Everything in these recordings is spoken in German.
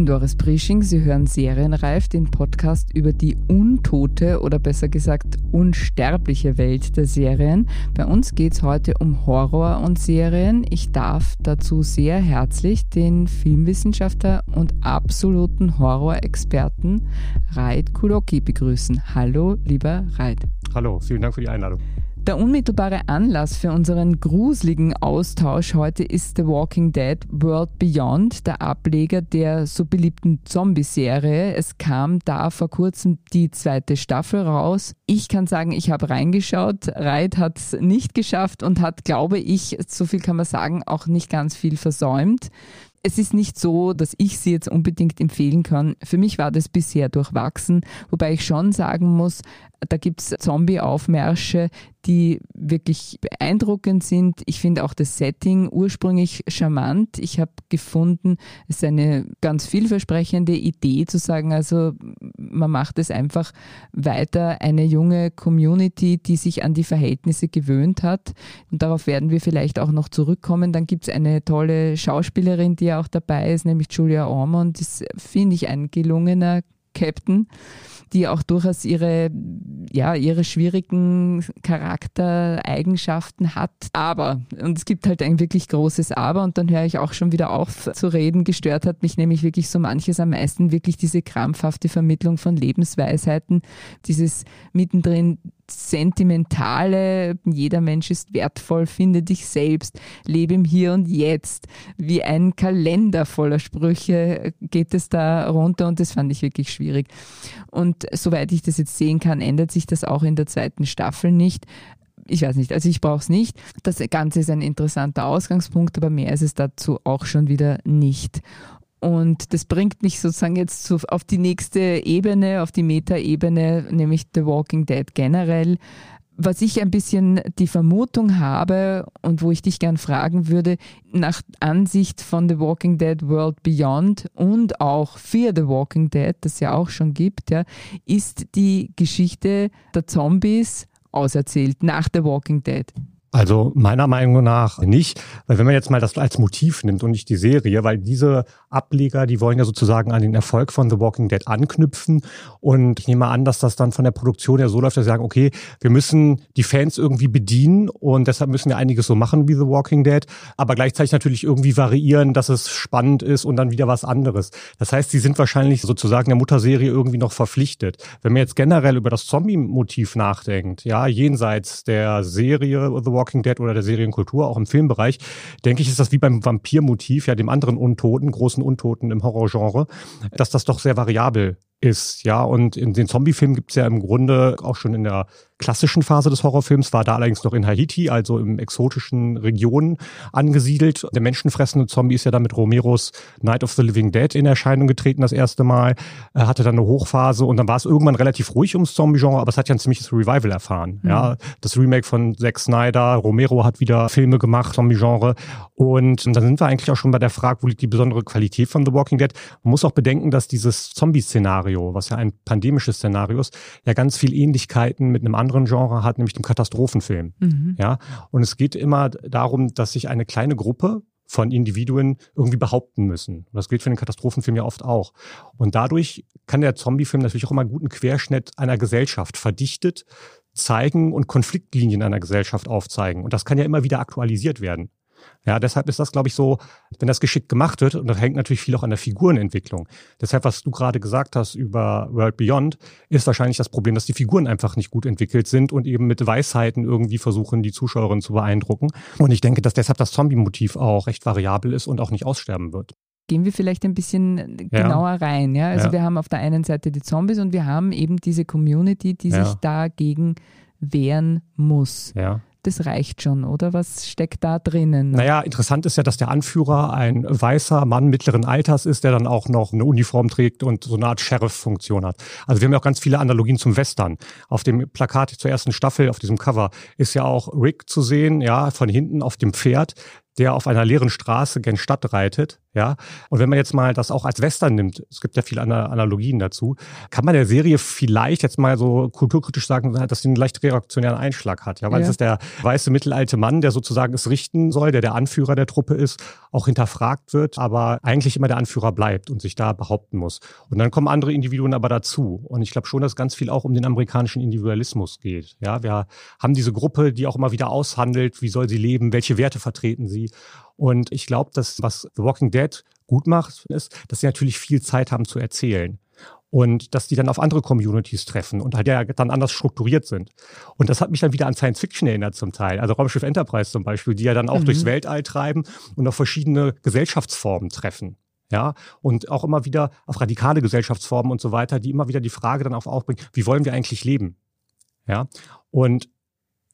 Bin Doris Prisching. Sie hören Serienreif, den Podcast über die untote oder besser gesagt unsterbliche Welt der Serien. Bei uns geht es heute um Horror und Serien. Ich darf dazu sehr herzlich den Filmwissenschaftler und absoluten Horrorexperten Raid Kuloki begrüßen. Hallo, lieber Raid. Hallo, vielen Dank für die Einladung. Der unmittelbare Anlass für unseren gruseligen Austausch heute ist The Walking Dead World Beyond, der Ableger der so beliebten Zombie-Serie. Es kam da vor kurzem die zweite Staffel raus. Ich kann sagen, ich habe reingeschaut. Reit hat es nicht geschafft und hat, glaube ich, so viel kann man sagen, auch nicht ganz viel versäumt es ist nicht so, dass ich sie jetzt unbedingt empfehlen kann. Für mich war das bisher durchwachsen, wobei ich schon sagen muss, da gibt es Zombie-Aufmärsche, die wirklich beeindruckend sind. Ich finde auch das Setting ursprünglich charmant. Ich habe gefunden, es ist eine ganz vielversprechende Idee zu sagen, also man macht es einfach weiter, eine junge Community, die sich an die Verhältnisse gewöhnt hat. Und darauf werden wir vielleicht auch noch zurückkommen. Dann gibt es eine tolle Schauspielerin, die ja auch dabei ist, nämlich Julia Ormond. Das finde ich ein gelungener Captain die auch durchaus ihre, ja, ihre schwierigen Charaktereigenschaften hat. Aber, und es gibt halt ein wirklich großes Aber, und dann höre ich auch schon wieder auf zu reden. Gestört hat mich nämlich wirklich so manches am meisten, wirklich diese krampfhafte Vermittlung von Lebensweisheiten, dieses mittendrin sentimentale, jeder Mensch ist wertvoll, finde dich selbst, lebe im Hier und Jetzt. Wie ein Kalender voller Sprüche geht es da runter und das fand ich wirklich schwierig. Und soweit ich das jetzt sehen kann, ändert sich das auch in der zweiten Staffel nicht ich weiß nicht, also ich brauche es nicht. Das Ganze ist ein interessanter Ausgangspunkt, aber mehr ist es dazu auch schon wieder nicht. Und das bringt mich sozusagen jetzt auf die nächste Ebene, auf die Meta-Ebene, nämlich The Walking Dead generell. Was ich ein bisschen die Vermutung habe und wo ich dich gern fragen würde, nach Ansicht von The Walking Dead World Beyond und auch Fear the Walking Dead, das ja auch schon gibt, ja, ist die Geschichte der Zombies auserzählt nach The Walking Dead. Also meiner Meinung nach nicht, weil wenn man jetzt mal das als Motiv nimmt und nicht die Serie, weil diese Ableger, die wollen ja sozusagen an den Erfolg von The Walking Dead anknüpfen und ich nehme an, dass das dann von der Produktion ja so läuft, dass sie sagen, okay, wir müssen die Fans irgendwie bedienen und deshalb müssen wir einiges so machen wie The Walking Dead, aber gleichzeitig natürlich irgendwie variieren, dass es spannend ist und dann wieder was anderes. Das heißt, sie sind wahrscheinlich sozusagen der Mutterserie irgendwie noch verpflichtet. Wenn man jetzt generell über das Zombie-Motiv nachdenkt, ja, jenseits der Serie The Walking Dead oder der Serienkultur, auch im Filmbereich, denke ich, ist das wie beim Vampir-Motiv, ja, dem anderen Untoten, großen Untoten im Horrorgenre, dass das doch sehr variabel ist, ja. Und in den Zombie-Filmen gibt es ja im Grunde auch schon in der klassischen Phase des Horrorfilms, war da allerdings noch in Haiti, also im exotischen Regionen angesiedelt. Der menschenfressende Zombie ist ja dann mit Romeros Night of the Living Dead in Erscheinung getreten das erste Mal. Er hatte dann eine Hochphase und dann war es irgendwann relativ ruhig ums Zombie-Genre, aber es hat ja ein ziemliches Revival erfahren. Mhm. Ja, das Remake von Zack Snyder, Romero hat wieder Filme gemacht, Zombie-Genre. Und dann sind wir eigentlich auch schon bei der Frage, wo liegt die besondere Qualität von The Walking Dead? Man muss auch bedenken, dass dieses Zombie-Szenario, was ja ein pandemisches Szenario ist, ja ganz viel Ähnlichkeiten mit einem anderen anderen Genre hat, nämlich dem Katastrophenfilm. Mhm. Ja, und es geht immer darum, dass sich eine kleine Gruppe von Individuen irgendwie behaupten müssen. Und das gilt für den Katastrophenfilm ja oft auch. Und dadurch kann der Zombiefilm natürlich auch immer einen guten Querschnitt einer Gesellschaft verdichtet zeigen und Konfliktlinien einer Gesellschaft aufzeigen. Und das kann ja immer wieder aktualisiert werden. Ja, deshalb ist das, glaube ich, so, wenn das geschickt gemacht wird, und das hängt natürlich viel auch an der Figurenentwicklung. Deshalb, was du gerade gesagt hast über World Beyond, ist wahrscheinlich das Problem, dass die Figuren einfach nicht gut entwickelt sind und eben mit Weisheiten irgendwie versuchen, die Zuschauerin zu beeindrucken. Und ich denke, dass deshalb das Zombie-Motiv auch recht variabel ist und auch nicht aussterben wird gehen wir vielleicht ein bisschen genauer ja. rein. Ja? Also ja. wir haben auf der einen Seite die Zombies und wir haben eben diese Community, die ja. sich dagegen wehren muss. Das reicht schon, oder? Was steckt da drinnen? Naja, interessant ist ja, dass der Anführer ein weißer Mann mittleren Alters ist, der dann auch noch eine Uniform trägt und so eine Art Sheriff-Funktion hat. Also wir haben ja auch ganz viele Analogien zum Western. Auf dem Plakat zur ersten Staffel, auf diesem Cover, ist ja auch Rick zu sehen, ja, von hinten auf dem Pferd, der auf einer leeren Straße gen Stadt reitet, ja. Und wenn man jetzt mal das auch als Western nimmt, es gibt ja viele Analogien dazu, kann man der Serie vielleicht jetzt mal so kulturkritisch sagen, dass sie einen leicht reaktionären Einschlag hat, ja, weil ja. es ist der weiße mittelalte Mann, der sozusagen es richten soll, der der Anführer der Truppe ist, auch hinterfragt wird, aber eigentlich immer der Anführer bleibt und sich da behaupten muss. Und dann kommen andere Individuen aber dazu. Und ich glaube schon, dass ganz viel auch um den amerikanischen Individualismus geht. Ja, wir haben diese Gruppe, die auch immer wieder aushandelt, wie soll sie leben, welche Werte vertreten sie und ich glaube, dass was The Walking Dead gut macht, ist, dass sie natürlich viel Zeit haben zu erzählen. Und dass die dann auf andere Communities treffen und halt ja dann anders strukturiert sind. Und das hat mich dann wieder an Science Fiction erinnert zum Teil. Also Raumschiff Enterprise zum Beispiel, die ja dann auch mhm. durchs Weltall treiben und auf verschiedene Gesellschaftsformen treffen. Ja, und auch immer wieder auf radikale Gesellschaftsformen und so weiter, die immer wieder die Frage dann auch aufbringen, wie wollen wir eigentlich leben? Ja, und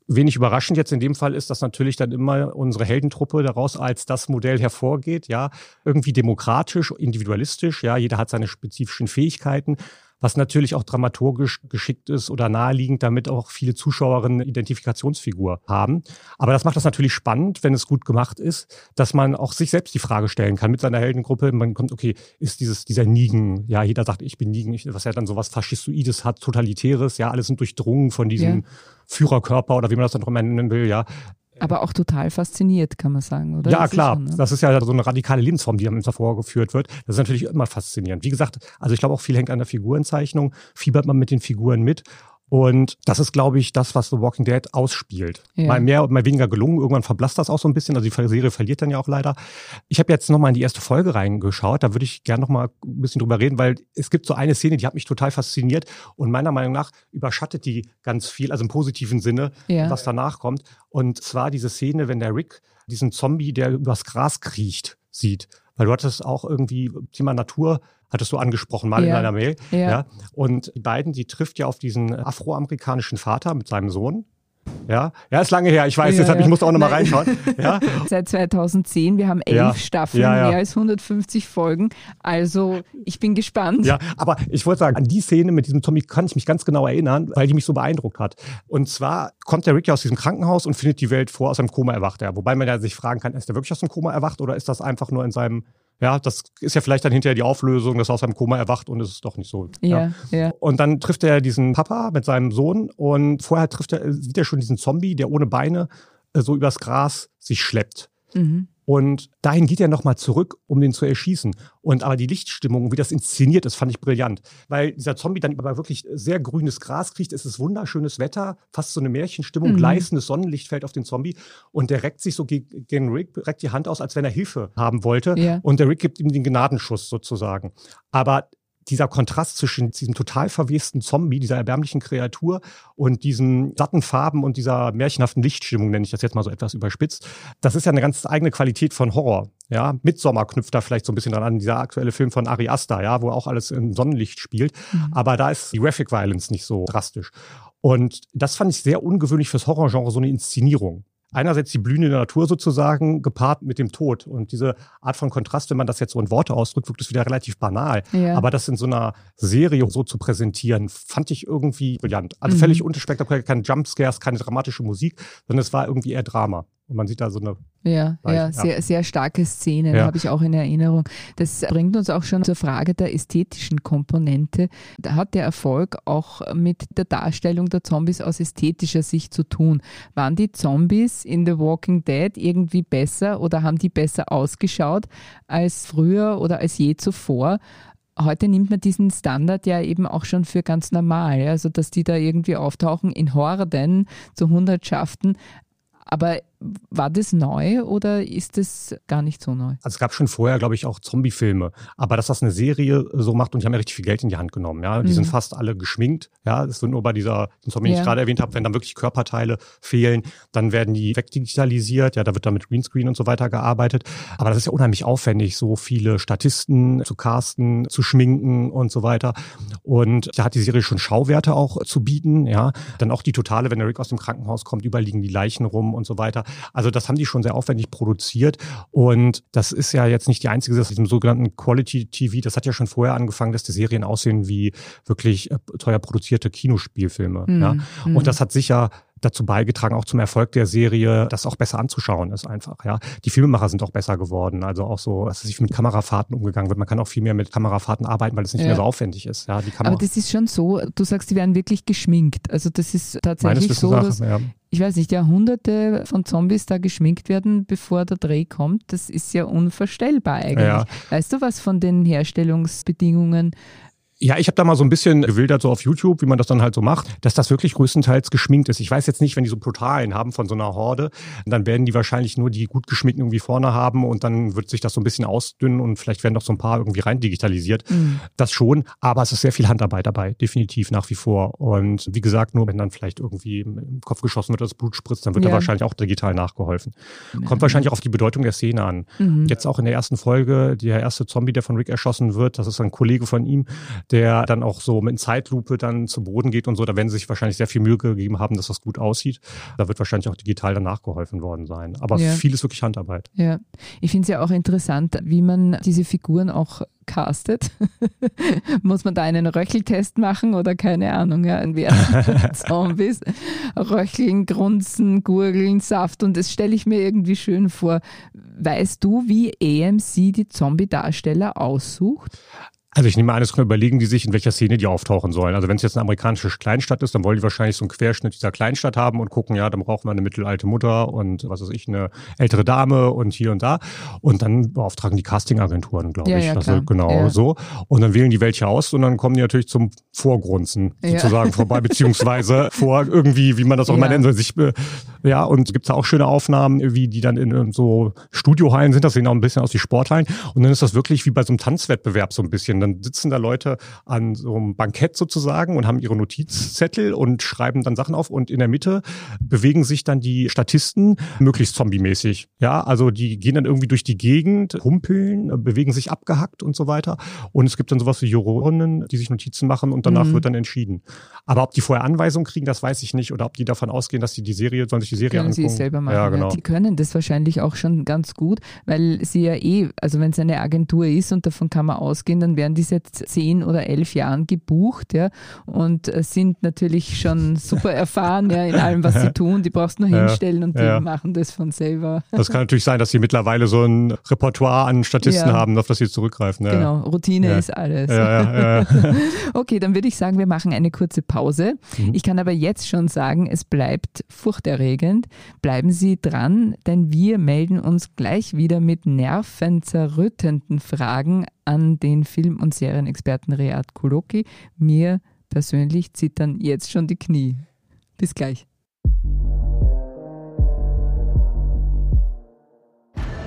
Wenig überraschend jetzt in dem Fall ist, dass natürlich dann immer unsere Heldentruppe daraus als das Modell hervorgeht, ja, irgendwie demokratisch, individualistisch, ja, jeder hat seine spezifischen Fähigkeiten, was natürlich auch dramaturgisch geschickt ist oder naheliegend, damit auch viele Zuschauerinnen eine Identifikationsfigur haben. Aber das macht das natürlich spannend, wenn es gut gemacht ist, dass man auch sich selbst die Frage stellen kann mit seiner Heldengruppe. Man kommt, okay, ist dieses, dieser Nigen, ja, jeder sagt, ich bin Nigen, was ja dann sowas Faschistoides hat, Totalitäres, ja, alle sind durchdrungen von diesem ja. Führerkörper oder wie man das dann auch nennen will, ja. Aber auch total fasziniert, kann man sagen, oder? Ja, das klar. Schon, ne? Das ist ja so eine radikale Lebensform, die dann vorgeführt wird. Das ist natürlich immer faszinierend. Wie gesagt, also ich glaube auch viel hängt an der Figurenzeichnung. Fiebert man mit den Figuren mit. Und das ist, glaube ich, das, was The Walking Dead ausspielt. Ja. Mal mehr, mal weniger gelungen. Irgendwann verblasst das auch so ein bisschen. Also die Serie verliert dann ja auch leider. Ich habe jetzt nochmal in die erste Folge reingeschaut. Da würde ich gerne nochmal ein bisschen drüber reden, weil es gibt so eine Szene, die hat mich total fasziniert und meiner Meinung nach überschattet die ganz viel, also im positiven Sinne, ja. was danach kommt. Und zwar diese Szene, wenn der Rick diesen Zombie, der übers Gras kriecht, sieht. Weil du hattest auch irgendwie Thema Natur hattest du angesprochen, mal ja. in deiner Mail. Ja. ja. Und die beiden, die trifft ja auf diesen afroamerikanischen Vater mit seinem Sohn. Ja, ja, ist lange her. Ich weiß, ja, deshalb, ja. ich musste auch nochmal reinschauen. Ja. Seit 2010, wir haben elf ja. Staffeln, mehr als 150 Folgen. Also, ich bin gespannt. Ja, aber ich wollte sagen, an die Szene mit diesem Tommy kann ich mich ganz genau erinnern, weil die mich so beeindruckt hat. Und zwar kommt der Ricky aus diesem Krankenhaus und findet die Welt vor, aus seinem Koma erwacht er. Wobei man ja sich fragen kann, ist der wirklich aus dem Koma erwacht oder ist das einfach nur in seinem ja, das ist ja vielleicht dann hinterher die Auflösung, dass er aus seinem Koma erwacht und es ist doch nicht so. Ja, ja. ja. Und dann trifft er diesen Papa mit seinem Sohn und vorher trifft er, sieht er schon diesen Zombie, der ohne Beine äh, so übers Gras sich schleppt. Mhm. Und dahin geht er nochmal zurück, um den zu erschießen. Und aber die Lichtstimmung, wie das inszeniert ist, fand ich brillant. Weil dieser Zombie dann aber wirklich sehr grünes Gras kriegt. Es ist wunderschönes Wetter, fast so eine Märchenstimmung, mhm. gleißendes Sonnenlicht fällt auf den Zombie. Und der reckt sich so gegen Rick, reckt die Hand aus, als wenn er Hilfe haben wollte. Ja. Und der Rick gibt ihm den Gnadenschuss sozusagen. Aber dieser Kontrast zwischen diesem total verwesten Zombie, dieser erbärmlichen Kreatur und diesen satten Farben und dieser märchenhaften Lichtstimmung, nenne ich das jetzt mal so etwas überspitzt, das ist ja eine ganz eigene Qualität von Horror. Ja, Midsommer knüpft da vielleicht so ein bisschen dran an, dieser aktuelle Film von Ari Aster, ja, wo auch alles im Sonnenlicht spielt. Mhm. Aber da ist die Graphic Violence nicht so drastisch. Und das fand ich sehr ungewöhnlich fürs Horrorgenre, so eine Inszenierung einerseits die blühende Natur sozusagen gepaart mit dem Tod. Und diese Art von Kontrast, wenn man das jetzt so in Worte ausdrückt, wirkt es wieder relativ banal. Ja. Aber das in so einer Serie so zu präsentieren, fand ich irgendwie brillant. Also mhm. völlig unspektakulär, keine Jumpscares, keine dramatische Musik, sondern es war irgendwie eher Drama. Und man sieht da so eine. Ja, ja, sehr, sehr starke Szenen ja. habe ich auch in Erinnerung. Das bringt uns auch schon zur Frage der ästhetischen Komponente. Da hat der Erfolg auch mit der Darstellung der Zombies aus ästhetischer Sicht zu tun. Waren die Zombies in The Walking Dead irgendwie besser oder haben die besser ausgeschaut als früher oder als je zuvor? heute nimmt man diesen Standard ja eben auch schon für ganz normal. Also, dass die da irgendwie auftauchen in Horden zu Hundertschaften. Aber war das neu oder ist das gar nicht so neu? Also es gab schon vorher, glaube ich, auch Zombie-Filme. Aber dass das eine Serie so macht und die haben ja richtig viel Geld in die Hand genommen. Ja, die mhm. sind fast alle geschminkt. Ja, es wird nur bei dieser, Zombie, ja. ich gerade erwähnt habe, wenn dann wirklich Körperteile fehlen, dann werden die wegdigitalisiert. Ja, da wird dann mit Greenscreen und so weiter gearbeitet. Aber das ist ja unheimlich aufwendig, so viele Statisten zu casten, zu schminken und so weiter. Und da hat die Serie schon Schauwerte auch zu bieten. Ja, dann auch die totale, wenn der Rick aus dem Krankenhaus kommt, überall liegen die Leichen rum und so weiter. Also das haben die schon sehr aufwendig produziert. Und das ist ja jetzt nicht die einzige Sache, diesem sogenannten Quality TV. Das hat ja schon vorher angefangen, dass die Serien aussehen wie wirklich äh, teuer produzierte Kinospielfilme. Mhm. Ja. Und das hat sicher dazu beigetragen, auch zum Erfolg der Serie, das auch besser anzuschauen ist einfach. Ja, die Filmemacher sind auch besser geworden. Also auch so, dass sich mit Kamerafahrten umgegangen wird. Man kann auch viel mehr mit Kamerafahrten arbeiten, weil es nicht ja. mehr so aufwendig ist. Ja, die Kamera Aber das ist schon so. Du sagst, die werden wirklich geschminkt. Also das ist tatsächlich so, dass ja. ich weiß nicht, Jahrhunderte von Zombies da geschminkt werden, bevor der Dreh kommt. Das ist ja unvorstellbar eigentlich. Ja. Weißt du was von den Herstellungsbedingungen? Ja, ich habe da mal so ein bisschen gewildert so auf YouTube, wie man das dann halt so macht, dass das wirklich größtenteils geschminkt ist. Ich weiß jetzt nicht, wenn die so Brutalen haben von so einer Horde, dann werden die wahrscheinlich nur die gut geschminkten irgendwie vorne haben und dann wird sich das so ein bisschen ausdünnen und vielleicht werden doch so ein paar irgendwie rein digitalisiert. Mhm. Das schon, aber es ist sehr viel Handarbeit dabei, definitiv nach wie vor. Und wie gesagt, nur wenn dann vielleicht irgendwie im Kopf geschossen wird, das Blut spritzt, dann wird ja. da wahrscheinlich auch digital nachgeholfen. Kommt wahrscheinlich auch auf die Bedeutung der Szene an. Mhm. Jetzt auch in der ersten Folge, der erste Zombie, der von Rick erschossen wird, das ist ein Kollege von ihm, der dann auch so mit Zeitlupe dann zu Boden geht und so. Da werden sie sich wahrscheinlich sehr viel Mühe gegeben haben, dass das gut aussieht. Da wird wahrscheinlich auch digital danach geholfen worden sein. Aber ja. viel ist wirklich Handarbeit. Ja, ich finde es ja auch interessant, wie man diese Figuren auch castet. Muss man da einen Röcheltest machen oder keine Ahnung, ja, ein Zombies röcheln, grunzen, gurgeln, Saft und das stelle ich mir irgendwie schön vor. Weißt du, wie AMC die Zombie-Darsteller aussucht? Also ich nehme an, es überlegen die sich, in welcher Szene die auftauchen sollen. Also wenn es jetzt eine amerikanische Kleinstadt ist, dann wollen die wahrscheinlich so einen Querschnitt dieser Kleinstadt haben und gucken, ja, dann brauchen wir eine mittelalte Mutter und was weiß ich, eine ältere Dame und hier und da. Und dann beauftragen die Castingagenturen, glaube ja, ich. Ja, also genau ja. so. Und dann wählen die welche aus und dann kommen die natürlich zum Vorgrunzen sozusagen vorbei, beziehungsweise vor irgendwie, wie man das auch immer nennen soll, sich, äh, ja, und gibt da auch schöne Aufnahmen, wie die dann in so Studiohallen sind. Das sehen auch ein bisschen aus wie Sporthallen. Und dann ist das wirklich wie bei so einem Tanzwettbewerb so ein bisschen dann sitzen da Leute an so einem Bankett sozusagen und haben ihre Notizzettel und schreiben dann Sachen auf und in der Mitte bewegen sich dann die Statisten möglichst zombie-mäßig. Ja, also die gehen dann irgendwie durch die Gegend, humpeln, bewegen sich abgehackt und so weiter. Und es gibt dann sowas wie Jurorinnen, die sich Notizen machen und danach mhm. wird dann entschieden. Aber ob die vorher Anweisungen kriegen, das weiß ich nicht. Oder ob die davon ausgehen, dass sie die Serie, sollen sich die Serie können angucken. Sie es selber machen. Ja, genau. Die können das wahrscheinlich auch schon ganz gut, weil sie ja eh, also wenn es eine Agentur ist und davon kann man ausgehen, dann werden die seit zehn oder elf Jahren gebucht ja, und äh, sind natürlich schon super erfahren ja, in allem, was sie tun. Die brauchst du nur hinstellen und die machen das von selber. Das kann natürlich sein, dass sie mittlerweile so ein Repertoire an Statisten haben, auf das sie zurückgreifen. Genau, Routine ist alles. okay, dann würde ich sagen, wir machen eine kurze Pause. Mhm. Ich kann aber jetzt schon sagen, es bleibt furchterregend. Bleiben Sie dran, denn wir melden uns gleich wieder mit nervenzerrüttenden Fragen an den Film- und Serienexperten Reat Kuloki. Mir persönlich zittern jetzt schon die Knie. Bis gleich.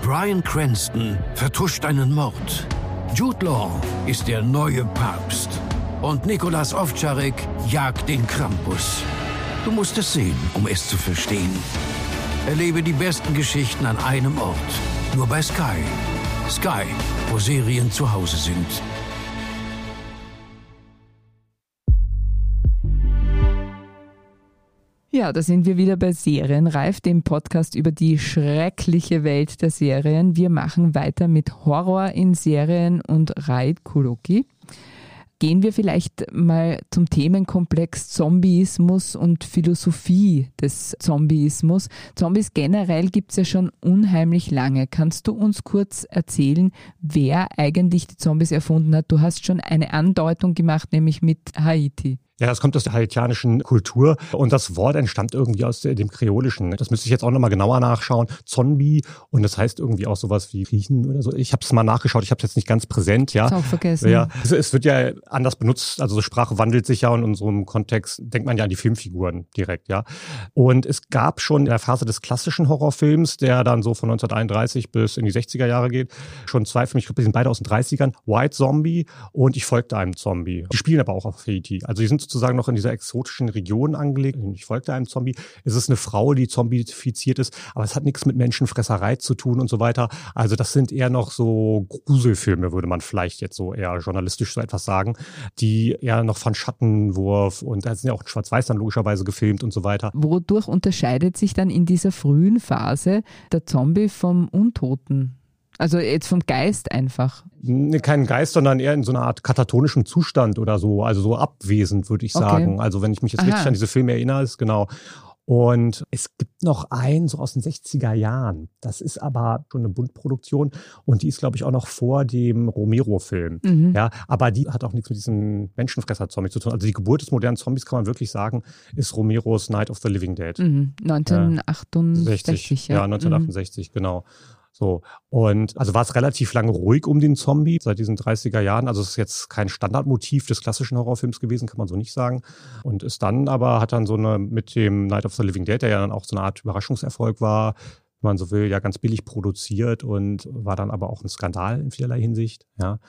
Brian Cranston vertuscht einen Mord. Jude Law ist der neue Papst. Und Nikolas Ovtcharek jagt den Krampus. Du musst es sehen, um es zu verstehen. Erlebe die besten Geschichten an einem Ort. Nur bei Sky. Sky, wo Serien zu Hause sind. Ja, da sind wir wieder bei Serienreif, dem Podcast über die schreckliche Welt der Serien. Wir machen weiter mit Horror in Serien und Raid Kuroki. Gehen wir vielleicht mal zum Themenkomplex Zombieismus und Philosophie des Zombieismus. Zombies generell gibt es ja schon unheimlich lange. Kannst du uns kurz erzählen, wer eigentlich die Zombies erfunden hat? Du hast schon eine Andeutung gemacht, nämlich mit Haiti. Ja, das kommt aus der haitianischen Kultur und das Wort entstammt irgendwie aus dem Kreolischen. Das müsste ich jetzt auch nochmal genauer nachschauen. Zombie und das heißt irgendwie auch sowas wie Riechen oder so. Ich habe es mal nachgeschaut, ich habe es jetzt nicht ganz präsent, ja. Ist auch vergessen. Ja, es, es, wird ja anders benutzt, also so Sprache wandelt sich ja und in unserem Kontext denkt man ja an die Filmfiguren direkt, ja. Und es gab schon in der Phase des klassischen Horrorfilms, der dann so von 1931 bis in die 60er Jahre geht, schon zwei Filme, ich glaube, die sind beide aus den 30ern, White Zombie und Ich folgte einem Zombie. Die spielen aber auch auf Haiti. Also die sind sozusagen noch in dieser exotischen Region angelegt. Ich folgte einem Zombie. Es ist eine Frau, die zombifiziert ist, aber es hat nichts mit Menschenfresserei zu tun und so weiter. Also das sind eher noch so Gruselfilme, würde man vielleicht jetzt so eher journalistisch so etwas sagen, die eher noch von Schattenwurf und da sind ja auch schwarz-weiß dann logischerweise gefilmt und so weiter. Wodurch unterscheidet sich dann in dieser frühen Phase der Zombie vom Untoten? Also jetzt vom Geist einfach. Kein Geist, sondern eher in so einer Art katatonischen Zustand oder so, also so abwesend, würde ich sagen. Okay. Also wenn ich mich jetzt Aha. richtig an diese Filme erinnere, ist genau. Und es gibt noch einen, so aus den 60er Jahren. Das ist aber schon eine Buntproduktion und die ist, glaube ich, auch noch vor dem Romero-Film. Mhm. Ja, aber die hat auch nichts mit diesem Menschenfresser-Zombie zu tun. Also die Geburt des modernen Zombies kann man wirklich sagen, ist Romeros Night of the Living Dead. Mhm. 1968. Ja, ja 1968, mhm. genau. So. Und also war es relativ lange ruhig um den Zombie seit diesen 30er Jahren. Also es ist jetzt kein Standardmotiv des klassischen Horrorfilms gewesen, kann man so nicht sagen. Und ist dann aber, hat dann so eine mit dem Night of the Living Dead, der ja dann auch so eine Art Überraschungserfolg war, wenn man so will, ja ganz billig produziert und war dann aber auch ein Skandal in vielerlei Hinsicht. Ja.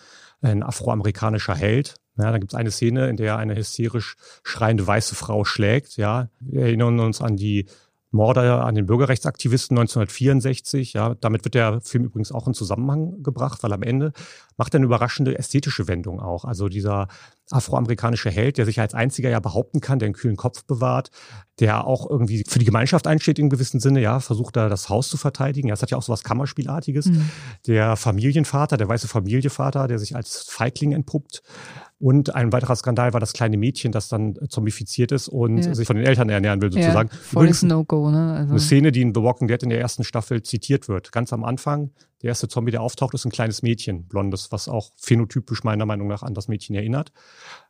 Ein afroamerikanischer Held. Ja, da gibt es eine Szene, in der eine hysterisch schreiende weiße Frau schlägt. Ja. Wir erinnern uns an die Morde an den Bürgerrechtsaktivisten 1964. Ja, damit wird der Film übrigens auch in Zusammenhang gebracht, weil am Ende macht er eine überraschende ästhetische Wendung auch. Also dieser afroamerikanische Held, der sich als einziger ja behaupten kann, der einen kühlen Kopf bewahrt, der auch irgendwie für die Gemeinschaft einsteht in gewissem Sinne, ja, versucht da das Haus zu verteidigen. Ja, es hat ja auch so was Kammerspielartiges. Mhm. Der Familienvater, der weiße Familienvater, der sich als Feigling entpuppt. Und ein weiterer Skandal war das kleine Mädchen, das dann zombifiziert ist und ja. sich von den Eltern ernähren will, sozusagen. Ja, volles No-Go, ne? Also. Eine Szene, die in The Walking Dead in der ersten Staffel zitiert wird. Ganz am Anfang, der erste Zombie, der auftaucht, ist ein kleines Mädchen, blondes, was auch phänotypisch meiner Meinung nach an das Mädchen erinnert.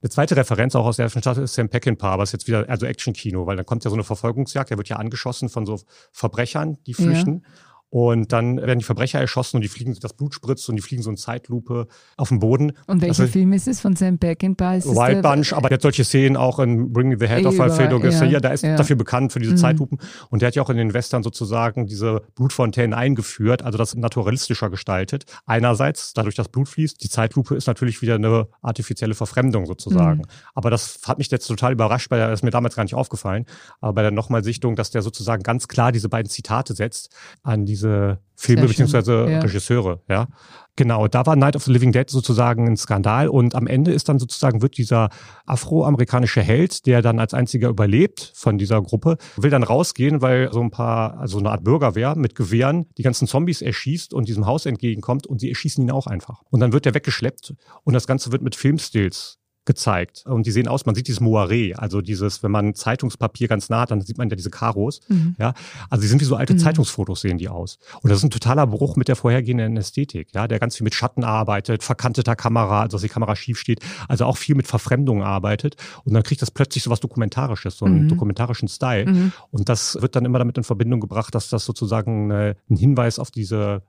Eine zweite Referenz auch aus der ersten Staffel ist Sam Peckinpah, aber ist jetzt wieder also Action-Kino, weil dann kommt ja so eine Verfolgungsjagd, der wird ja angeschossen von so Verbrechern, die flüchten. Ja. Und dann werden die Verbrecher erschossen und die fliegen, das Blut spritzt und die fliegen so in Zeitlupe auf den Boden. Und welcher also, Film ist es von Sam Peckinpah? Wild Bunch, aber der hat solche Szenen auch in Bring Me the Head of Alfredo Garcia. Ja, der ist ja. dafür bekannt für diese mhm. Zeitlupen. Und der hat ja auch in den Western sozusagen diese Blutfontänen eingeführt, also das naturalistischer gestaltet. Einerseits, dadurch, dass Blut fließt, die Zeitlupe ist natürlich wieder eine artifizielle Verfremdung sozusagen. Mhm. Aber das hat mich jetzt total überrascht, weil das ist mir damals gar nicht aufgefallen. Aber bei der Nochmal-Sichtung, dass der sozusagen ganz klar diese beiden Zitate setzt an diese diese Filme bzw. Ja. Regisseure, ja. Genau, da war Night of the Living Dead sozusagen ein Skandal und am Ende ist dann sozusagen wird dieser afroamerikanische Held, der dann als einziger überlebt von dieser Gruppe, will dann rausgehen, weil so ein paar, also eine Art Bürgerwehr mit Gewehren die ganzen Zombies erschießt und diesem Haus entgegenkommt und sie erschießen ihn auch einfach. Und dann wird er weggeschleppt und das Ganze wird mit Filmstills gezeigt. Und die sehen aus, man sieht dieses Moiré, also dieses, wenn man Zeitungspapier ganz nah hat, dann sieht man ja diese Karos. Mhm. Ja, also die sind wie so alte mhm. Zeitungsfotos, sehen die aus. Und das ist ein totaler Bruch mit der vorhergehenden Ästhetik, ja, der ganz viel mit Schatten arbeitet, verkanteter Kamera, also dass die Kamera schief steht, also auch viel mit Verfremdung arbeitet. Und dann kriegt das plötzlich so was Dokumentarisches, so einen mhm. dokumentarischen Style. Mhm. Und das wird dann immer damit in Verbindung gebracht, dass das sozusagen eine, ein Hinweis auf diese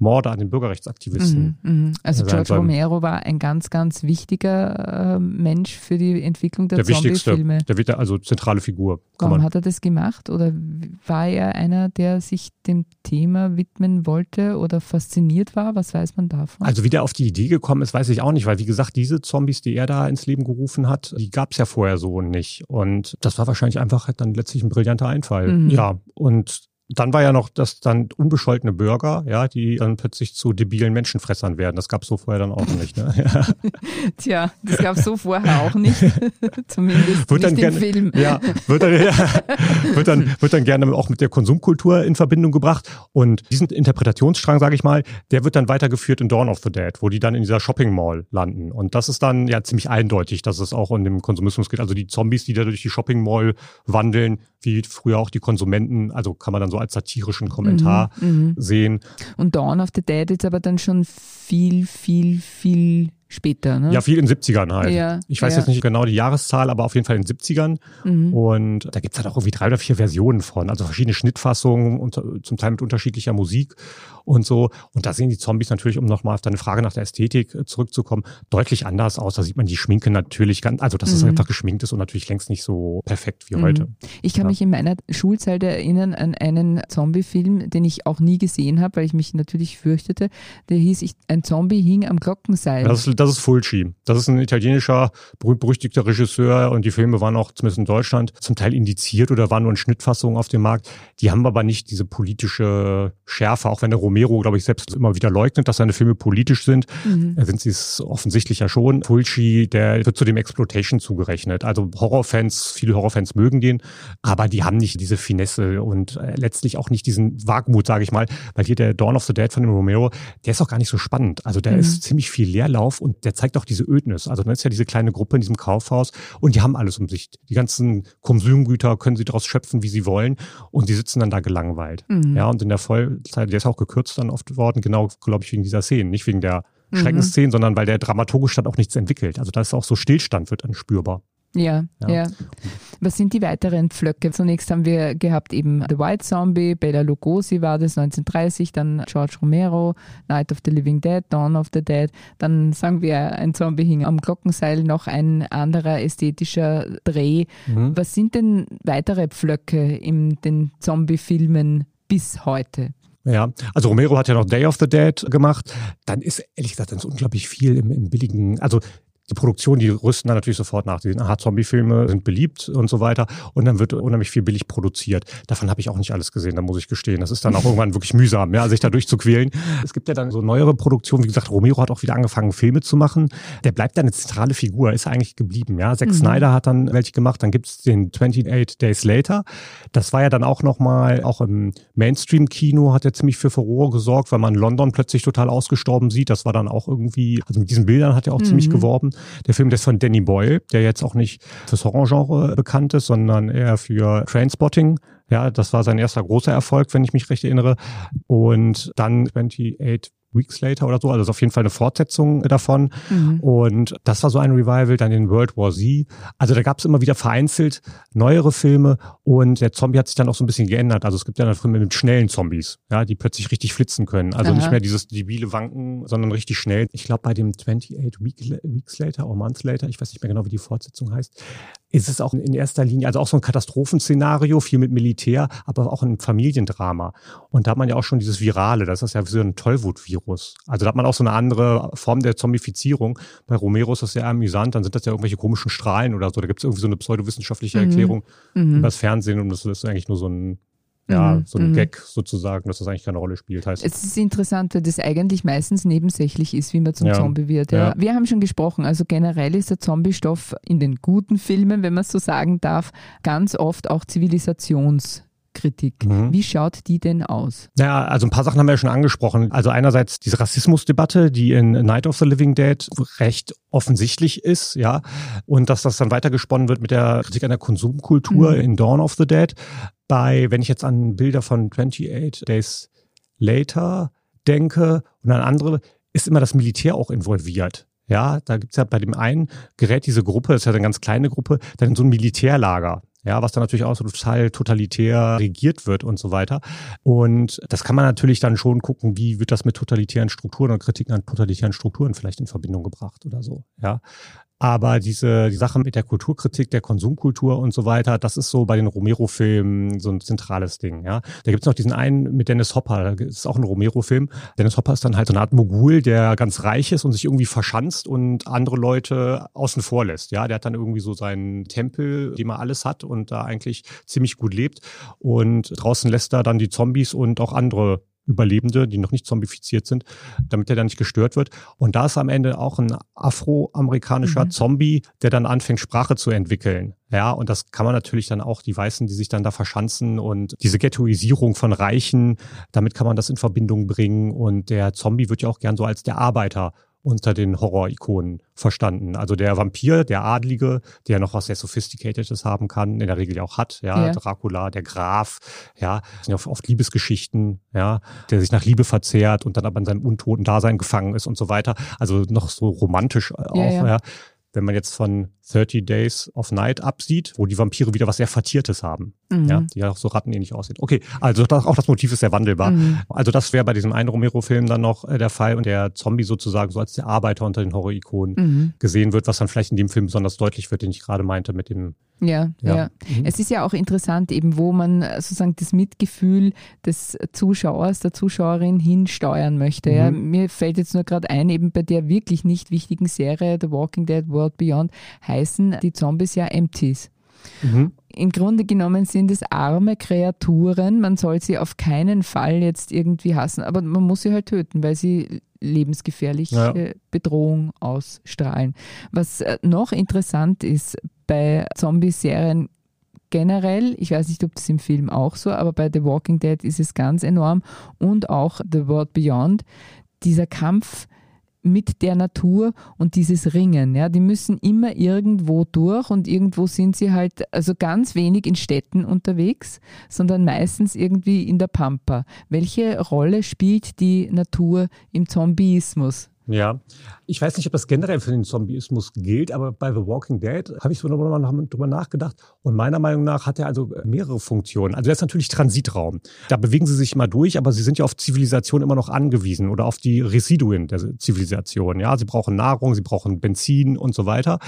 Morde an den Bürgerrechtsaktivisten. Mhm, mh. Also George Romero war ein ganz, ganz wichtiger äh, Mensch für die Entwicklung der, der Zombie-Filme. Der wird also zentrale Figur. Warum hat er das gemacht? Oder war er einer, der sich dem Thema widmen wollte oder fasziniert war? Was weiß man davon? Also wie der auf die Idee gekommen ist, weiß ich auch nicht, weil wie gesagt, diese Zombies, die er da ins Leben gerufen hat, die gab es ja vorher so nicht. Und das war wahrscheinlich einfach dann letztlich ein brillanter Einfall. Mhm. Ja, und dann war ja noch das dann unbescholtene Bürger, ja, die dann plötzlich zu debilen Menschenfressern werden. Das gab es so vorher dann auch nicht. Ne? Ja. Tja, das gab es so vorher auch nicht. Zumindest wird nicht im gerne, Film. Ja, wird dann, ja, wird, dann, wird dann gerne auch mit der Konsumkultur in Verbindung gebracht. Und diesen Interpretationsstrang, sage ich mal, der wird dann weitergeführt in Dawn of the Dead, wo die dann in dieser Shopping Mall landen. Und das ist dann ja ziemlich eindeutig, dass es auch in dem Konsumismus geht. Also die Zombies, die da durch die Shopping Mall wandeln, wie früher auch die Konsumenten, also kann man dann so als satirischen Kommentar mhm, mhm, sehen. Und Dawn of the Dead ist aber dann schon viel, viel, viel später, ne? Ja, viel in den 70ern halt. Ja, ich weiß ja. jetzt nicht genau die Jahreszahl, aber auf jeden Fall in den 70ern. Mhm. Und da gibt's halt auch irgendwie drei oder vier Versionen von, also verschiedene Schnittfassungen und zum Teil mit unterschiedlicher Musik und so. Und da sehen die Zombies natürlich, um nochmal auf deine Frage nach der Ästhetik äh, zurückzukommen, deutlich anders aus. Da sieht man die Schminke natürlich ganz, also dass es Mhm. einfach geschminkt ist und natürlich längst nicht so perfekt wie Mhm. heute. Ich kann Ja. mich in meiner Schulzeit erinnern an einen Zombie-Film, den ich auch nie gesehen habe, weil ich mich natürlich fürchtete. Der hieß ich, Ein Zombie hing am Glockenseil. Das das ist Fulci. Das ist ein italienischer, berühmt-berüchtigter Regisseur und die Filme waren auch zumindest in Deutschland zum Teil indiziert oder waren nur in Schnittfassungen auf dem Markt. Die haben aber nicht diese politische Schärfe, auch wenn der Romero, glaube ich, selbst immer wieder leugnet, dass seine Filme politisch sind, Mhm. sind sie es offensichtlich ja schon. Fulci, der wird zu dem Exploitation zugerechnet. Also Horrorfans, viele Horrorfans mögen den, aber die haben nicht diese Finesse und äh, letztlich auch nicht diesen Wagemut, sage ich mal, weil hier der Dawn of the Dead von dem Romero, der ist auch gar nicht so spannend. Also der Mhm. ist ziemlich viel Leerlauf und der zeigt auch diese Ödnis. Also dann ist ja diese kleine Gruppe in diesem Kaufhaus und die haben alles um sich. Die ganzen Konsumgüter können sie daraus schöpfen, wie sie wollen und die sitzen dann da gelangweilt. Mhm. Ja, und in der Vollzeit, der ist auch gekürzt dann oft worden, genau, glaube ich, wegen dieser Szenen, nicht wegen der Mhm. Schreckensszenen, sondern weil der dramaturgisch dann auch nichts entwickelt. Also da ist auch so Stillstand wird dann spürbar. Ja, ja, Ja. Was sind die weiteren Pflöcke? Zunächst haben wir gehabt eben The White Zombie, Bela Lugosi war das 1930, dann George Romero, Night of the Living Dead, Dawn of the Dead, dann sagen wir, ein Zombie hing am Glockenseil, noch ein anderer ästhetischer Dreh. Mhm. Was sind denn weitere Pflöcke in den Zombie-Filmen bis heute? Ja, also Romero hat ja noch Day of the Dead gemacht. Dann ist ehrlich gesagt dann ist unglaublich viel im, im billigen, also die Produktion, die rüsten dann natürlich sofort nach. Die Zombie-Filme sind beliebt und so weiter. Und dann wird unheimlich viel billig produziert. Davon habe ich auch nicht alles gesehen, da muss ich gestehen. Das ist dann auch irgendwann wirklich mühsam, ja, sich da durchzuquälen. Es gibt ja dann so neuere Produktionen. Wie gesagt, Romero hat auch wieder angefangen, Filme zu machen. Der bleibt dann eine zentrale Figur, ist eigentlich geblieben. Ja, Zack Mhm. Snyder hat dann welche gemacht. Dann gibt's den 28 Days Later. Das war ja dann auch nochmal, auch im Mainstream-Kino hat er ziemlich für Furore gesorgt, weil man London plötzlich total ausgestorben sieht. Das war dann auch irgendwie, also mit diesen Bildern hat er auch ziemlich Mhm. geworben. Der Film, der ist von Danny Boyle, der jetzt auch nicht fürs Horrorgenre bekannt ist, sondern eher für Trainspotting. Ja, das war sein erster großer Erfolg, wenn ich mich recht erinnere. Und dann 28 Weeks Later oder so, also ist auf jeden Fall eine Fortsetzung davon. Mhm. Und das war so ein Revival, dann in World War Z. Also da gab es immer wieder vereinzelt neuere Filme und der Zombie hat sich dann auch so ein bisschen geändert. Also es gibt ja dann Filme mit schnellen Zombies, ja, die plötzlich richtig flitzen können. Also Aha. nicht mehr dieses debile Wanken, sondern richtig schnell. Ich glaube bei dem 28 Week, Weeks Later oder Months Later, ich weiß nicht mehr genau, wie die Fortsetzung heißt, ist es auch in erster Linie, also auch so ein Katastrophenszenario, viel mit Militär, aber auch ein Familiendrama. Und da hat man ja auch schon dieses Virale, das ist ja so ein Tollwut-Virus. Also da hat man auch so eine andere Form der Zombifizierung. Bei Romero ist das sehr amüsant, dann sind das ja irgendwelche komischen Strahlen oder so. Da gibt es irgendwie so eine pseudowissenschaftliche Mhm. Erklärung Mhm. übers Fernsehen und das ist eigentlich nur so ein, ja, Mhm. so ein Mhm. Gag sozusagen, dass das eigentlich keine Rolle spielt. Heißt, Es ist interessant, weil das eigentlich meistens nebensächlich ist, wie man zum Ja. Zombie wird. Ja. Ja. Wir haben schon gesprochen, also generell ist der Zombie-Stoff in den guten Filmen, wenn man es so sagen darf, ganz oft auch Zivilisationskritik. Mhm. Wie schaut die denn aus? Naja, also ein paar Sachen haben wir ja schon angesprochen. Also einerseits diese Rassismusdebatte, die in Night of the Living Dead recht offensichtlich ist, ja, und dass das dann weitergesponnen wird mit der Kritik an der Konsumkultur Mhm. in Dawn of the Dead. Bei, wenn ich jetzt an Bilder von 28 Days Later denke und an andere, ist immer das Militär auch involviert. Ja, da gibt's ja bei dem einen gerät diese Gruppe, das ist ja eine ganz kleine Gruppe, dann in so ein Militärlager. Ja, was dann natürlich auch so total totalitär regiert wird und so weiter. Und das kann man natürlich dann schon gucken, wie wird das mit totalitären Strukturen und Kritiken an totalitären Strukturen vielleicht in Verbindung gebracht oder so. Ja. Aber diese die Sache mit der Kulturkritik, der Konsumkultur und so weiter, das ist so bei den Romero-Filmen so ein zentrales Ding. Ja, da gibt's noch diesen einen mit Dennis Hopper, das ist auch ein Romero-Film. Dennis Hopper ist dann halt so eine Art Mogul, der ganz reich ist und sich irgendwie verschanzt und andere Leute außen vor lässt. Ja, der hat dann irgendwie so seinen Tempel, dem er alles hat und da eigentlich ziemlich gut lebt. Und draußen lässt er dann die Zombies und auch andere Überlebende, die noch nicht zombifiziert sind, damit er dann nicht gestört wird. Und da ist am Ende auch ein afroamerikanischer Mhm. Zombie, der dann anfängt, Sprache zu entwickeln. Ja, und das kann man natürlich dann auch, die Weißen, die sich dann da verschanzen und diese Ghettoisierung von Reichen, damit kann man das in Verbindung bringen. Und der Zombie wird ja auch gern so als der Arbeiter unter den Horror-Ikonen verstanden. Also der Vampir, der Adlige, der noch was sehr Sophisticateds haben kann, in der Regel ja auch hat, ja, ja. Dracula, der Graf, ja, das sind ja oft Liebesgeschichten, ja, der sich nach Liebe verzehrt und dann aber in seinem untoten Dasein gefangen ist und so weiter. Also noch so romantisch auch, ja. ja. Wenn man jetzt von 30 Days of Night absieht, wo die Vampire wieder was sehr Vertiertes haben, mhm. ja, die ja auch so rattenähnlich aussehen. Okay, also das, auch das Motiv ist sehr wandelbar. Mhm. Also das wäre bei diesem einen Romero-Film dann noch äh, der Fall und der Zombie sozusagen so als der Arbeiter unter den Horror-Ikonen mhm. gesehen wird, was dann vielleicht in dem Film besonders deutlich wird, den ich gerade meinte mit dem ja, ja. ja. Mhm. Es ist ja auch interessant, eben wo man sozusagen das Mitgefühl des Zuschauers, der Zuschauerin hinsteuern möchte. Mhm. Ja. Mir fällt jetzt nur gerade ein, eben bei der wirklich nicht wichtigen Serie The Walking Dead World Beyond heißen die Zombies ja Empties. Mhm. Im Grunde genommen sind es arme Kreaturen. Man soll sie auf keinen Fall jetzt irgendwie hassen, aber man muss sie halt töten, weil sie lebensgefährliche ja. Bedrohung ausstrahlen. Was äh, noch interessant ist bei Zombie-Serien generell, ich weiß nicht, ob das im Film auch so, aber bei The Walking Dead ist es ganz enorm und auch The World Beyond, dieser Kampf mit der Natur und dieses Ringen. Ja, die müssen immer irgendwo durch und irgendwo sind sie halt also ganz wenig in Städten unterwegs, sondern meistens irgendwie in der Pampa. Welche Rolle spielt die Natur im Zombieismus? Ja, ich weiß nicht, ob das generell für den Zombieismus gilt, aber bei The Walking Dead habe ich so nochmal drüber nachgedacht. Und meiner Meinung nach hat er also mehrere Funktionen. Also er ist natürlich Transitraum. Da bewegen sie sich immer durch, aber sie sind ja auf Zivilisation immer noch angewiesen oder auf die Residuen der Zivilisation. Ja, sie brauchen Nahrung, sie brauchen Benzin und so weiter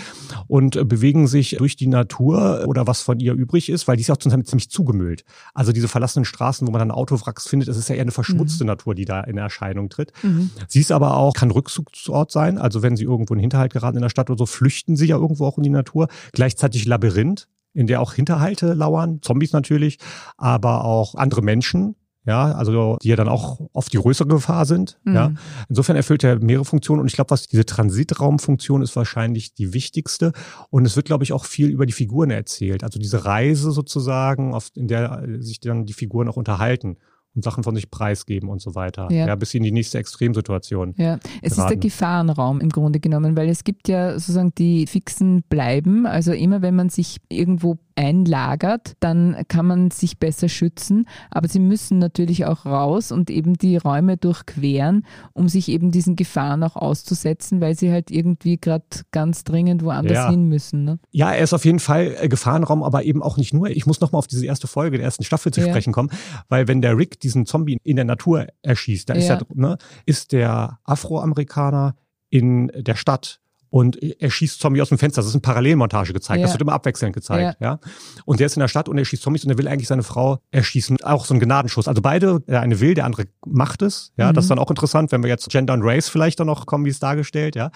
und bewegen sich durch die Natur oder was von ihr übrig ist, weil die ist ja auch zum Teil ziemlich zugemüllt. Also diese verlassenen Straßen, wo man dann Autowracks findet, das ist ja eher eine verschmutzte mhm. Natur, die da in Erscheinung tritt. Mhm. Sie ist aber auch, kann Rückzugsort sein. Also wenn sie irgendwo in den Hinterhalt geraten in der Stadt oder so, flüchten sie ja irgendwo auch in die Natur. Gleichzeitig Labyrinth, in der auch Hinterhalte lauern, Zombies natürlich, aber auch andere Menschen, ja, also die ja dann auch oft die größere Gefahr sind. Mhm. Ja. Insofern erfüllt er mehrere Funktionen und ich glaube, was diese Transitraumfunktion ist wahrscheinlich die wichtigste. Und es wird, glaube ich, auch viel über die Figuren erzählt. Also diese Reise sozusagen, in der sich dann die Figuren auch unterhalten und Sachen von sich preisgeben und so weiter. Ja, ja bis in die nächste Extremsituation. Ja, es geraten. ist der Gefahrenraum im Grunde genommen, weil es gibt ja sozusagen die fixen Bleiben. Also immer wenn man sich irgendwo einlagert, dann kann man sich besser schützen. Aber sie müssen natürlich auch raus und eben die Räume durchqueren, um sich eben diesen Gefahren auch auszusetzen, weil sie halt irgendwie gerade ganz dringend woanders ja. hin müssen. Ne? Ja, er ist auf jeden Fall äh, Gefahrenraum, aber eben auch nicht nur. Ich muss nochmal auf diese erste Folge der ersten Staffel zu ja. sprechen kommen, weil wenn der Rick diesen Zombie in der Natur erschießt, da ist, ja. ne, ist der Afroamerikaner in der Stadt und er schießt Zombie aus dem Fenster. Das ist eine Parallelmontage gezeigt. Ja. Das wird immer abwechselnd gezeigt. Ja. ja. Und der ist in der Stadt und er schießt Zombies und er will eigentlich seine Frau erschießen. Auch so ein Gnadenschuss. Also beide, der eine will, der andere macht es. Ja, mhm. das ist dann auch interessant, wenn wir jetzt Gender und Race vielleicht dann noch kommen, wie es dargestellt. Ja.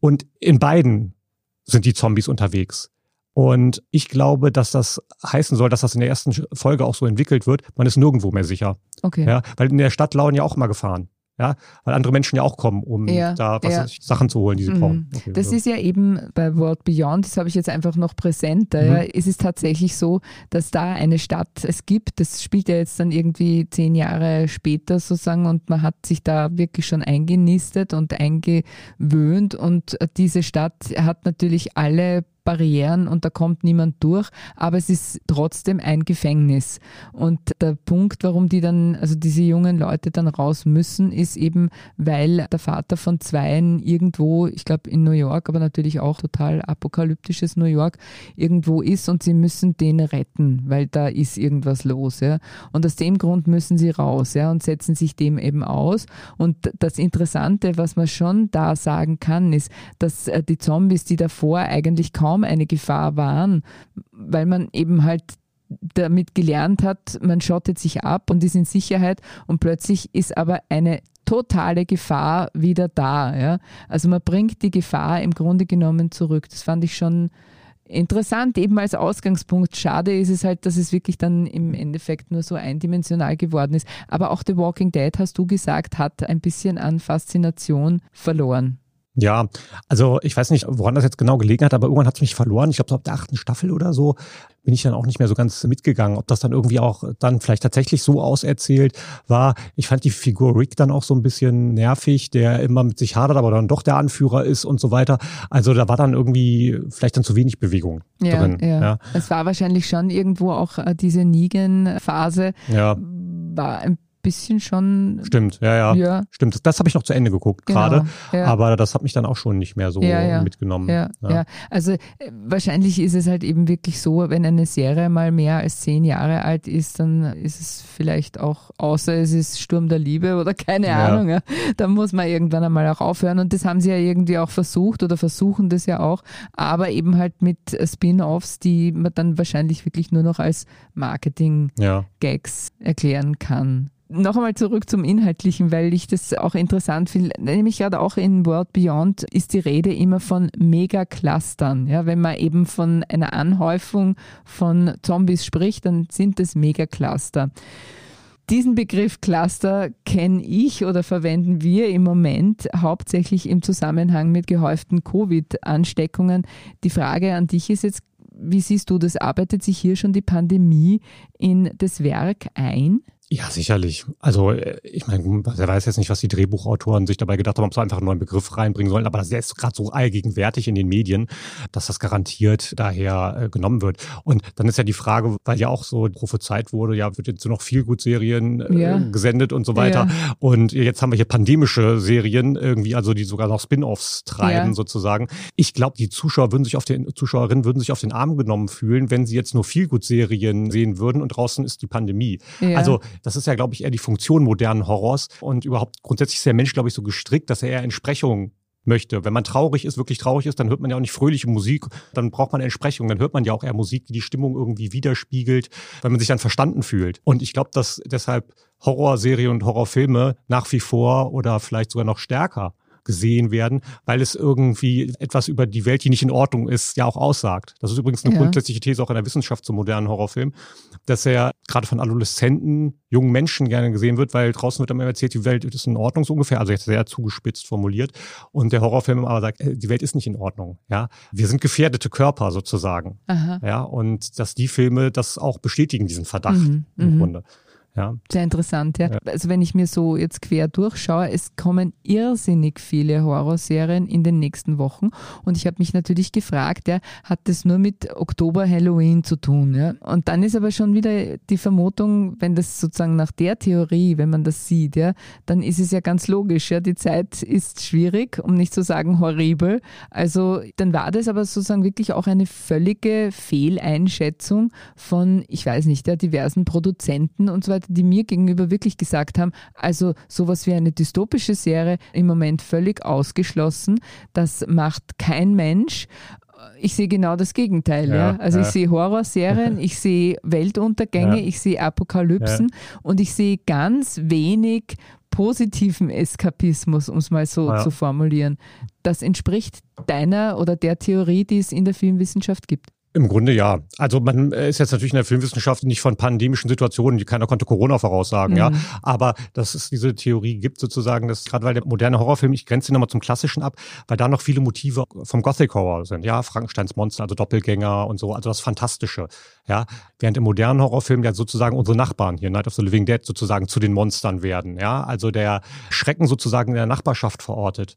Und in beiden sind die Zombies unterwegs. Und ich glaube, dass das heißen soll, dass das in der ersten Folge auch so entwickelt wird. Man ist nirgendwo mehr sicher. Okay. Ja, weil in der Stadt lauern ja auch immer Gefahren. Ja, weil andere Menschen ja auch kommen, um ja, da ja. Sachen zu holen, die sie mhm. brauchen. Okay, das also. ist ja eben bei World Beyond, das habe ich jetzt einfach noch präsenter. Mhm. Ja, ist es tatsächlich so, dass da eine Stadt es gibt. Das spielt ja jetzt dann irgendwie zehn Jahre später sozusagen und man hat sich da wirklich schon eingenistet und eingewöhnt und diese Stadt hat natürlich alle Barrieren und da kommt niemand durch, aber es ist trotzdem ein Gefängnis. Und der Punkt, warum die dann, also diese jungen Leute dann raus müssen, ist eben, weil der Vater von Zweien irgendwo, ich glaube in New York, aber natürlich auch total apokalyptisches New York, irgendwo ist und sie müssen den retten, weil da ist irgendwas los. Ja. Und aus dem Grund müssen sie raus ja, und setzen sich dem eben aus. Und das Interessante, was man schon da sagen kann, ist, dass äh, die Zombies, die davor eigentlich kaum kaum eine Gefahr waren, weil man eben halt damit gelernt hat, man schottet sich ab und ist in Sicherheit und plötzlich ist aber eine totale Gefahr wieder da. Ja? Also man bringt die Gefahr im Grunde genommen zurück. Das fand ich schon interessant, eben als Ausgangspunkt. Schade ist es halt, dass es wirklich dann im Endeffekt nur so eindimensional geworden ist. Aber auch The Walking Dead, hast du gesagt, hat ein bisschen an Faszination verloren. Ja, also ich weiß nicht, woran das jetzt genau gelegen hat, aber irgendwann hat es mich verloren. Ich glaube, so ab der achten Staffel oder so bin ich dann auch nicht mehr so ganz mitgegangen. Ob das dann irgendwie auch dann vielleicht tatsächlich so auserzählt war. Ich fand die Figur Rick dann auch so ein bisschen nervig, der immer mit sich hadert, aber dann doch der Anführer ist und so weiter. Also da war dann irgendwie vielleicht dann zu wenig Bewegung ja, drin. Ja. ja. Es war wahrscheinlich schon irgendwo auch äh, diese Negan-Phase. Ja. War ein bisschen schon. Stimmt, ja, ja. ja. Stimmt, das, das habe ich noch zu Ende geguckt genau, gerade. Ja. Aber das hat mich dann auch schon nicht mehr so ja, mitgenommen. Ja, ja. Also äh, wahrscheinlich ist es halt eben wirklich so, wenn eine Serie mal mehr als zehn Jahre alt ist, dann ist es vielleicht auch, außer es ist Sturm der Liebe oder keine Ahnung, ja. dann muss man irgendwann einmal auch aufhören. Und das haben sie ja irgendwie auch versucht oder versuchen das ja auch, aber eben halt mit Spin-offs, die man dann wahrscheinlich wirklich nur noch als Marketing-Gags erklären kann noch einmal zurück zum Inhaltlichen, weil ich das auch interessant finde. Nämlich gerade auch in World Beyond ist die Rede immer von Megaclustern. Ja, wenn man eben von einer Anhäufung von Zombies spricht, dann sind das Megacluster. Diesen Begriff Cluster kenne ich oder verwenden wir im Moment hauptsächlich im Zusammenhang mit gehäuften Covid-Ansteckungen. Die Frage an dich ist jetzt, wie siehst du das? Arbeitet sich hier schon die Pandemie in das Werk ein? Ja, sicherlich. Also äh, ich meine, wer weiß jetzt nicht, was die Drehbuchautoren sich dabei gedacht haben, ob sie einfach einen neuen Begriff reinbringen sollen, aber das ist gerade so allgegenwärtig in den Medien, dass das garantiert daher äh, genommen wird. Und dann ist ja die Frage, weil ja auch so prophezeit wurde, ja, wird jetzt nur noch viel gut Serien äh, ja. gesendet und so weiter. Ja. Und jetzt haben wir hier pandemische Serien irgendwie, also die sogar noch Spin-offs treiben ja. sozusagen. Ich glaube, die Zuschauer würden sich auf den Zuschauerinnen würden sich auf den Arm genommen fühlen, wenn sie jetzt nur viel gut Serien sehen würden und draußen ist die Pandemie. Also das ist ja, glaube ich, eher die Funktion modernen Horrors. Und überhaupt grundsätzlich ist der Mensch, glaube ich, so gestrickt, dass er eher Entsprechung möchte. Wenn man traurig ist, wirklich traurig ist, dann hört man ja auch nicht fröhliche Musik, dann braucht man Entsprechung, dann hört man ja auch eher Musik, die die Stimmung irgendwie widerspiegelt, weil man sich dann verstanden fühlt. Und ich glaube, dass deshalb Horrorserien und Horrorfilme nach wie vor oder vielleicht sogar noch stärker gesehen werden, weil es irgendwie etwas über die Welt, die nicht in Ordnung ist, ja auch aussagt. Das ist übrigens eine ja. grundsätzliche These auch in der Wissenschaft zum modernen Horrorfilm, dass er gerade von Adoleszenten, jungen Menschen gerne gesehen wird, weil draußen wird immer erzählt, die Welt ist in Ordnung so ungefähr, also jetzt sehr zugespitzt formuliert. Und der Horrorfilm aber sagt, äh, die Welt ist nicht in Ordnung. Ja, wir sind gefährdete Körper sozusagen. Aha. Ja, und dass die Filme das auch bestätigen, diesen Verdacht mhm. im mhm. Grunde. Ja. Sehr interessant, ja. ja. Also wenn ich mir so jetzt quer durchschaue, es kommen irrsinnig viele Horrorserien in den nächsten Wochen und ich habe mich natürlich gefragt, ja, hat das nur mit Oktober Halloween zu tun, ja? Und dann ist aber schon wieder die Vermutung, wenn das sozusagen nach der Theorie, wenn man das sieht, ja, dann ist es ja ganz logisch, ja, die Zeit ist schwierig, um nicht zu sagen horribel. Also dann war das aber sozusagen wirklich auch eine völlige Fehleinschätzung von, ich weiß nicht, ja, diversen Produzenten und so weiter die mir gegenüber wirklich gesagt haben, also sowas wie eine dystopische Serie im Moment völlig ausgeschlossen. Das macht kein Mensch ich sehe genau das Gegenteil. Ja, ja. Also ja. ich sehe Horrorserien, ich sehe Weltuntergänge, ich sehe Apokalypsen und ich sehe ganz wenig positiven Eskapismus, um es mal so zu formulieren. Das entspricht deiner oder der Theorie, die es in der Filmwissenschaft gibt. Im Grunde ja. Also man äh, ist jetzt natürlich in der Filmwissenschaft nicht von pandemischen Situationen, keiner konnte Corona voraussagen, mhm. ja. Aber dass es diese Theorie gibt sozusagen, dass gerade weil der moderne Horrorfilm, ich grenze ihn nochmal zum Klassischen ab, weil da noch viele Motive vom Gothic Horror sind, ja. Frankensteins Monster, also Doppelgänger und so, also das Fantastische, ja. Während im modernen Horrorfilm ja sozusagen unsere Nachbarn hier, Night of the Living Dead, sozusagen zu den Monstern werden, ja. Also der Schrecken sozusagen in der Nachbarschaft verortet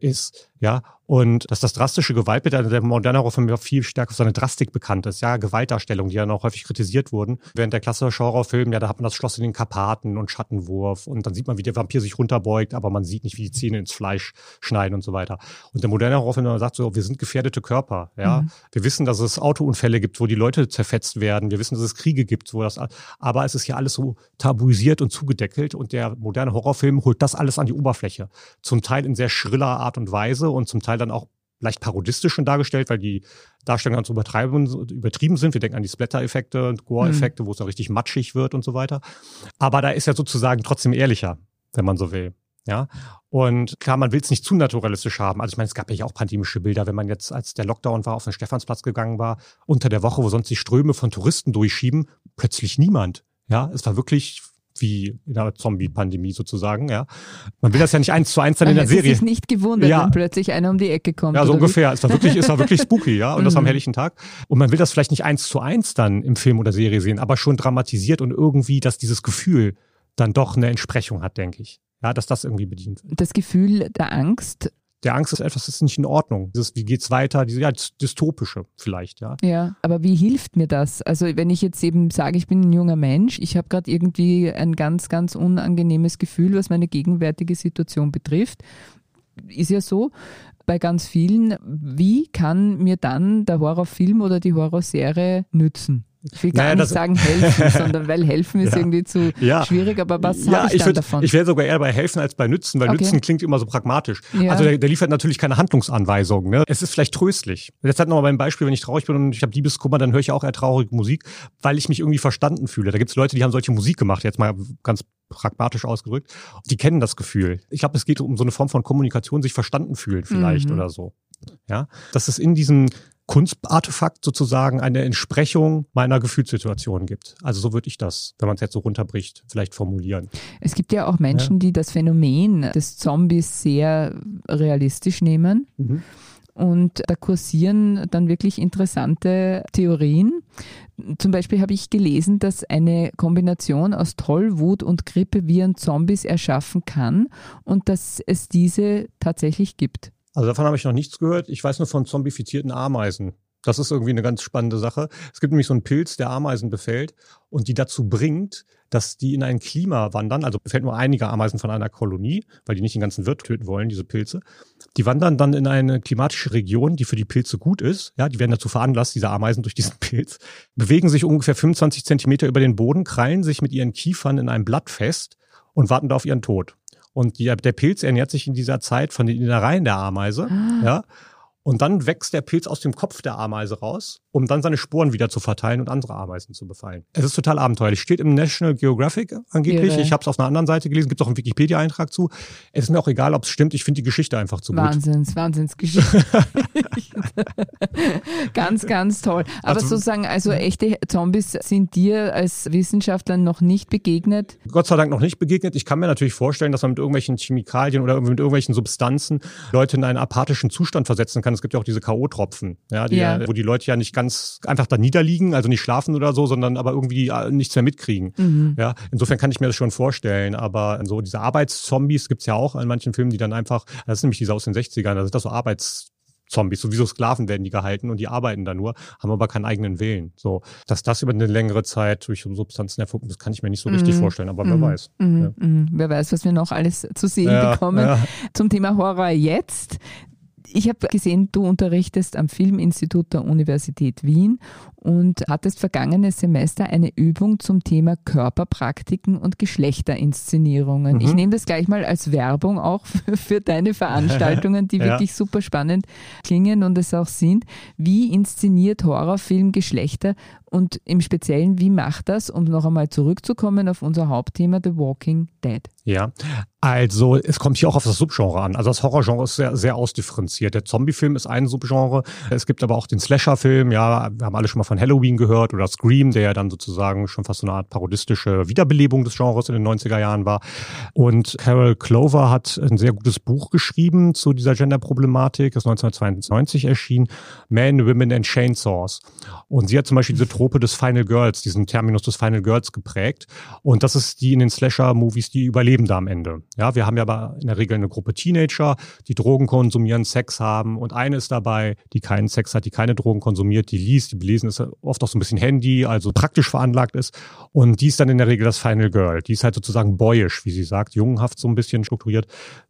ist, ja, und dass das drastische Gewaltbild, also der moderne Horrorfilm ja viel stärker für seine Drastik bekannt ist, ja, Gewaltdarstellung, die ja noch häufig kritisiert wurden. Während der klassische Horrorfilm, ja, da hat man das Schloss in den Karpaten und Schattenwurf und dann sieht man, wie der Vampir sich runterbeugt, aber man sieht nicht, wie die Zähne ins Fleisch schneiden und so weiter. Und der moderne Horrorfilm, man sagt so, wir sind gefährdete Körper, ja. Mhm. Wir wissen, dass es Autounfälle gibt, wo die Leute zerfetzt werden. Wir wissen, dass es Kriege gibt, wo das, aber es ist ja alles so tabuisiert und zugedeckelt und der moderne Horrorfilm holt das alles an die Oberfläche. Zum Teil in sehr schriller Art und Weise und zum Teil dann auch leicht parodistisch schon dargestellt, weil die Darstellungen ganz übertrieben sind. Wir denken an die Splatter-Effekte und Gore-Effekte, mhm. wo es dann richtig matschig wird und so weiter. Aber da ist er sozusagen trotzdem ehrlicher, wenn man so will. Ja, und klar, man will es nicht zu naturalistisch haben. Also ich meine, es gab ja auch pandemische Bilder, wenn man jetzt, als der Lockdown war, auf den Stephansplatz gegangen war, unter der Woche, wo sonst die Ströme von Touristen durchschieben, plötzlich niemand. Ja, es war wirklich wie in einer Zombie-Pandemie sozusagen, ja. Man will das ja nicht eins zu eins dann in der Serie. Serie. sich nicht gewundert, ja. wenn plötzlich einer um die Ecke kommt. Ja, so ungefähr. Wie? Es war wirklich, es war wirklich spooky, ja. Und das am mhm. helllichen Tag. Und man will das vielleicht nicht eins zu eins dann im Film oder Serie sehen, aber schon dramatisiert und irgendwie, dass dieses Gefühl dann doch eine Entsprechung hat, denke ich. Ja, dass das irgendwie bedient wird. Das Gefühl der Angst der Angst ist etwas, das ist nicht in Ordnung. Dieses, wie geht's weiter? Diese, ja, dystopische vielleicht, ja. Ja, aber wie hilft mir das? Also wenn ich jetzt eben sage, ich bin ein junger Mensch, ich habe gerade irgendwie ein ganz, ganz unangenehmes Gefühl, was meine gegenwärtige Situation betrifft. Ist ja so bei ganz vielen. Wie kann mir dann der Horrorfilm oder die Horrorserie nützen? Ich will gar naja, nicht sagen helfen, sondern weil helfen ist ja. irgendwie zu ja. schwierig, aber was ja, habe ich, ich dann würd, davon? Ich wäre sogar eher bei helfen als bei nützen, weil okay. nützen klingt immer so pragmatisch. Ja. Also der, der, liefert natürlich keine Handlungsanweisungen. Ne? Es ist vielleicht tröstlich. Jetzt halt nochmal beim Beispiel, wenn ich traurig bin und ich habe Liebeskummer, dann höre ich auch eher traurige Musik, weil ich mich irgendwie verstanden fühle. Da gibt es Leute, die haben solche Musik gemacht, jetzt mal ganz pragmatisch ausgedrückt. Die kennen das Gefühl. Ich glaube, es geht um so eine Form von Kommunikation, sich verstanden fühlen vielleicht mhm. oder so. Ja, dass es in diesem Kunstartefakt sozusagen eine Entsprechung meiner Gefühlssituation gibt. Also so würde ich das, wenn man es jetzt so runterbricht, vielleicht formulieren. Es gibt ja auch Menschen, ja. die das Phänomen des Zombies sehr realistisch nehmen. Mhm. Und da kursieren dann wirklich interessante Theorien. Zum Beispiel habe ich gelesen, dass eine Kombination aus Tollwut und Grippeviren Zombies erschaffen kann und dass es diese tatsächlich gibt. Also davon habe ich noch nichts gehört. Ich weiß nur von zombifizierten Ameisen. Das ist irgendwie eine ganz spannende Sache. Es gibt nämlich so einen Pilz, der Ameisen befällt und die dazu bringt, dass die in ein Klima wandern. Also befällt nur einige Ameisen von einer Kolonie, weil die nicht den ganzen Wirt töten wollen, diese Pilze. Die wandern dann in eine klimatische Region, die für die Pilze gut ist. Ja, die werden dazu veranlasst, diese Ameisen durch diesen Pilz, bewegen sich ungefähr 25 Zentimeter über den Boden, krallen sich mit ihren Kiefern in einem Blatt fest und warten da auf ihren Tod. Und die, der Pilz ernährt sich in dieser Zeit von den Innereien der Ameise. Ah. Ja. Und dann wächst der Pilz aus dem Kopf der Ameise raus, um dann seine Sporen wieder zu verteilen und andere Ameisen zu befallen. Es ist total abenteuerlich. Steht im National Geographic angeblich. Irre. Ich habe es auf einer anderen Seite gelesen. Gibt auch einen Wikipedia-Eintrag zu. Es ist mir auch egal, ob es stimmt. Ich finde die Geschichte einfach zu Wahnsinns, gut. Wahnsinnsgeschichte. ganz, ganz toll. Aber also, sozusagen, also echte Zombies sind dir als Wissenschaftler noch nicht begegnet? Gott sei Dank noch nicht begegnet. Ich kann mir natürlich vorstellen, dass man mit irgendwelchen Chemikalien oder mit irgendwelchen Substanzen Leute in einen apathischen Zustand versetzen kann kann, es gibt ja auch diese K.O.-Tropfen, ja, die, ja. wo die Leute ja nicht ganz einfach da niederliegen, also nicht schlafen oder so, sondern aber irgendwie äh, nichts mehr mitkriegen. Mhm. Ja, insofern kann ich mir das schon vorstellen. Aber so diese Arbeitszombies gibt's ja auch in manchen Filmen, die dann einfach, das ist nämlich diese aus den 60ern, da sind das so Arbeits Zombies, sowieso Sklaven werden die gehalten und die arbeiten da nur, haben aber keinen eigenen Willen. So, dass das über eine längere Zeit durch Substanzen erfunden, das kann ich mir nicht so richtig mm, vorstellen, aber mm, wer weiß. Mm, ja. wer weiß, was wir noch alles zu sehen ja, bekommen. Ja. Zum Thema Horror jetzt. Ich habe gesehen, du unterrichtest am Filminstitut der Universität Wien und hattest vergangenes Semester eine Übung zum Thema Körperpraktiken und Geschlechterinszenierungen. Mhm. Ich nehme das gleich mal als Werbung auch für, für deine Veranstaltungen, die ja. wirklich super spannend klingen und es auch sind. Wie inszeniert Horrorfilm Geschlechter und im Speziellen, wie macht das, um noch einmal zurückzukommen auf unser Hauptthema The Walking Dead? Ja, also es kommt hier auch auf das Subgenre an. Also das Horrorgenre ist sehr, sehr ausdifferenziert. Der Zombiefilm ist ein Subgenre. Es gibt aber auch den Slasherfilm. Ja, wir haben alle schon mal von Halloween gehört oder Scream, der ja dann sozusagen schon fast so eine Art parodistische Wiederbelebung des Genres in den 90er Jahren war. Und Carol Clover hat ein sehr gutes Buch geschrieben zu dieser Genderproblematik, das 1992 erschien, Men, Women and Chainsaws. Und sie hat zum Beispiel diese Trope des Final Girls, diesen Terminus des Final Girls geprägt. Und das ist die in den Slasher-Movies, die überleben da am Ende. Ja, wir haben ja aber in der Regel eine Gruppe Teenager, die Drogen konsumieren, Sex haben und eine ist dabei, die keinen Sex hat, die keine Drogen konsumiert, die liest, die belesen ist oft auch so ein bisschen Handy, also praktisch veranlagt ist und die ist dann in der Regel das Final Girl. Die ist halt sozusagen boyish, wie sie sagt, jungenhaft so ein bisschen strukturiert.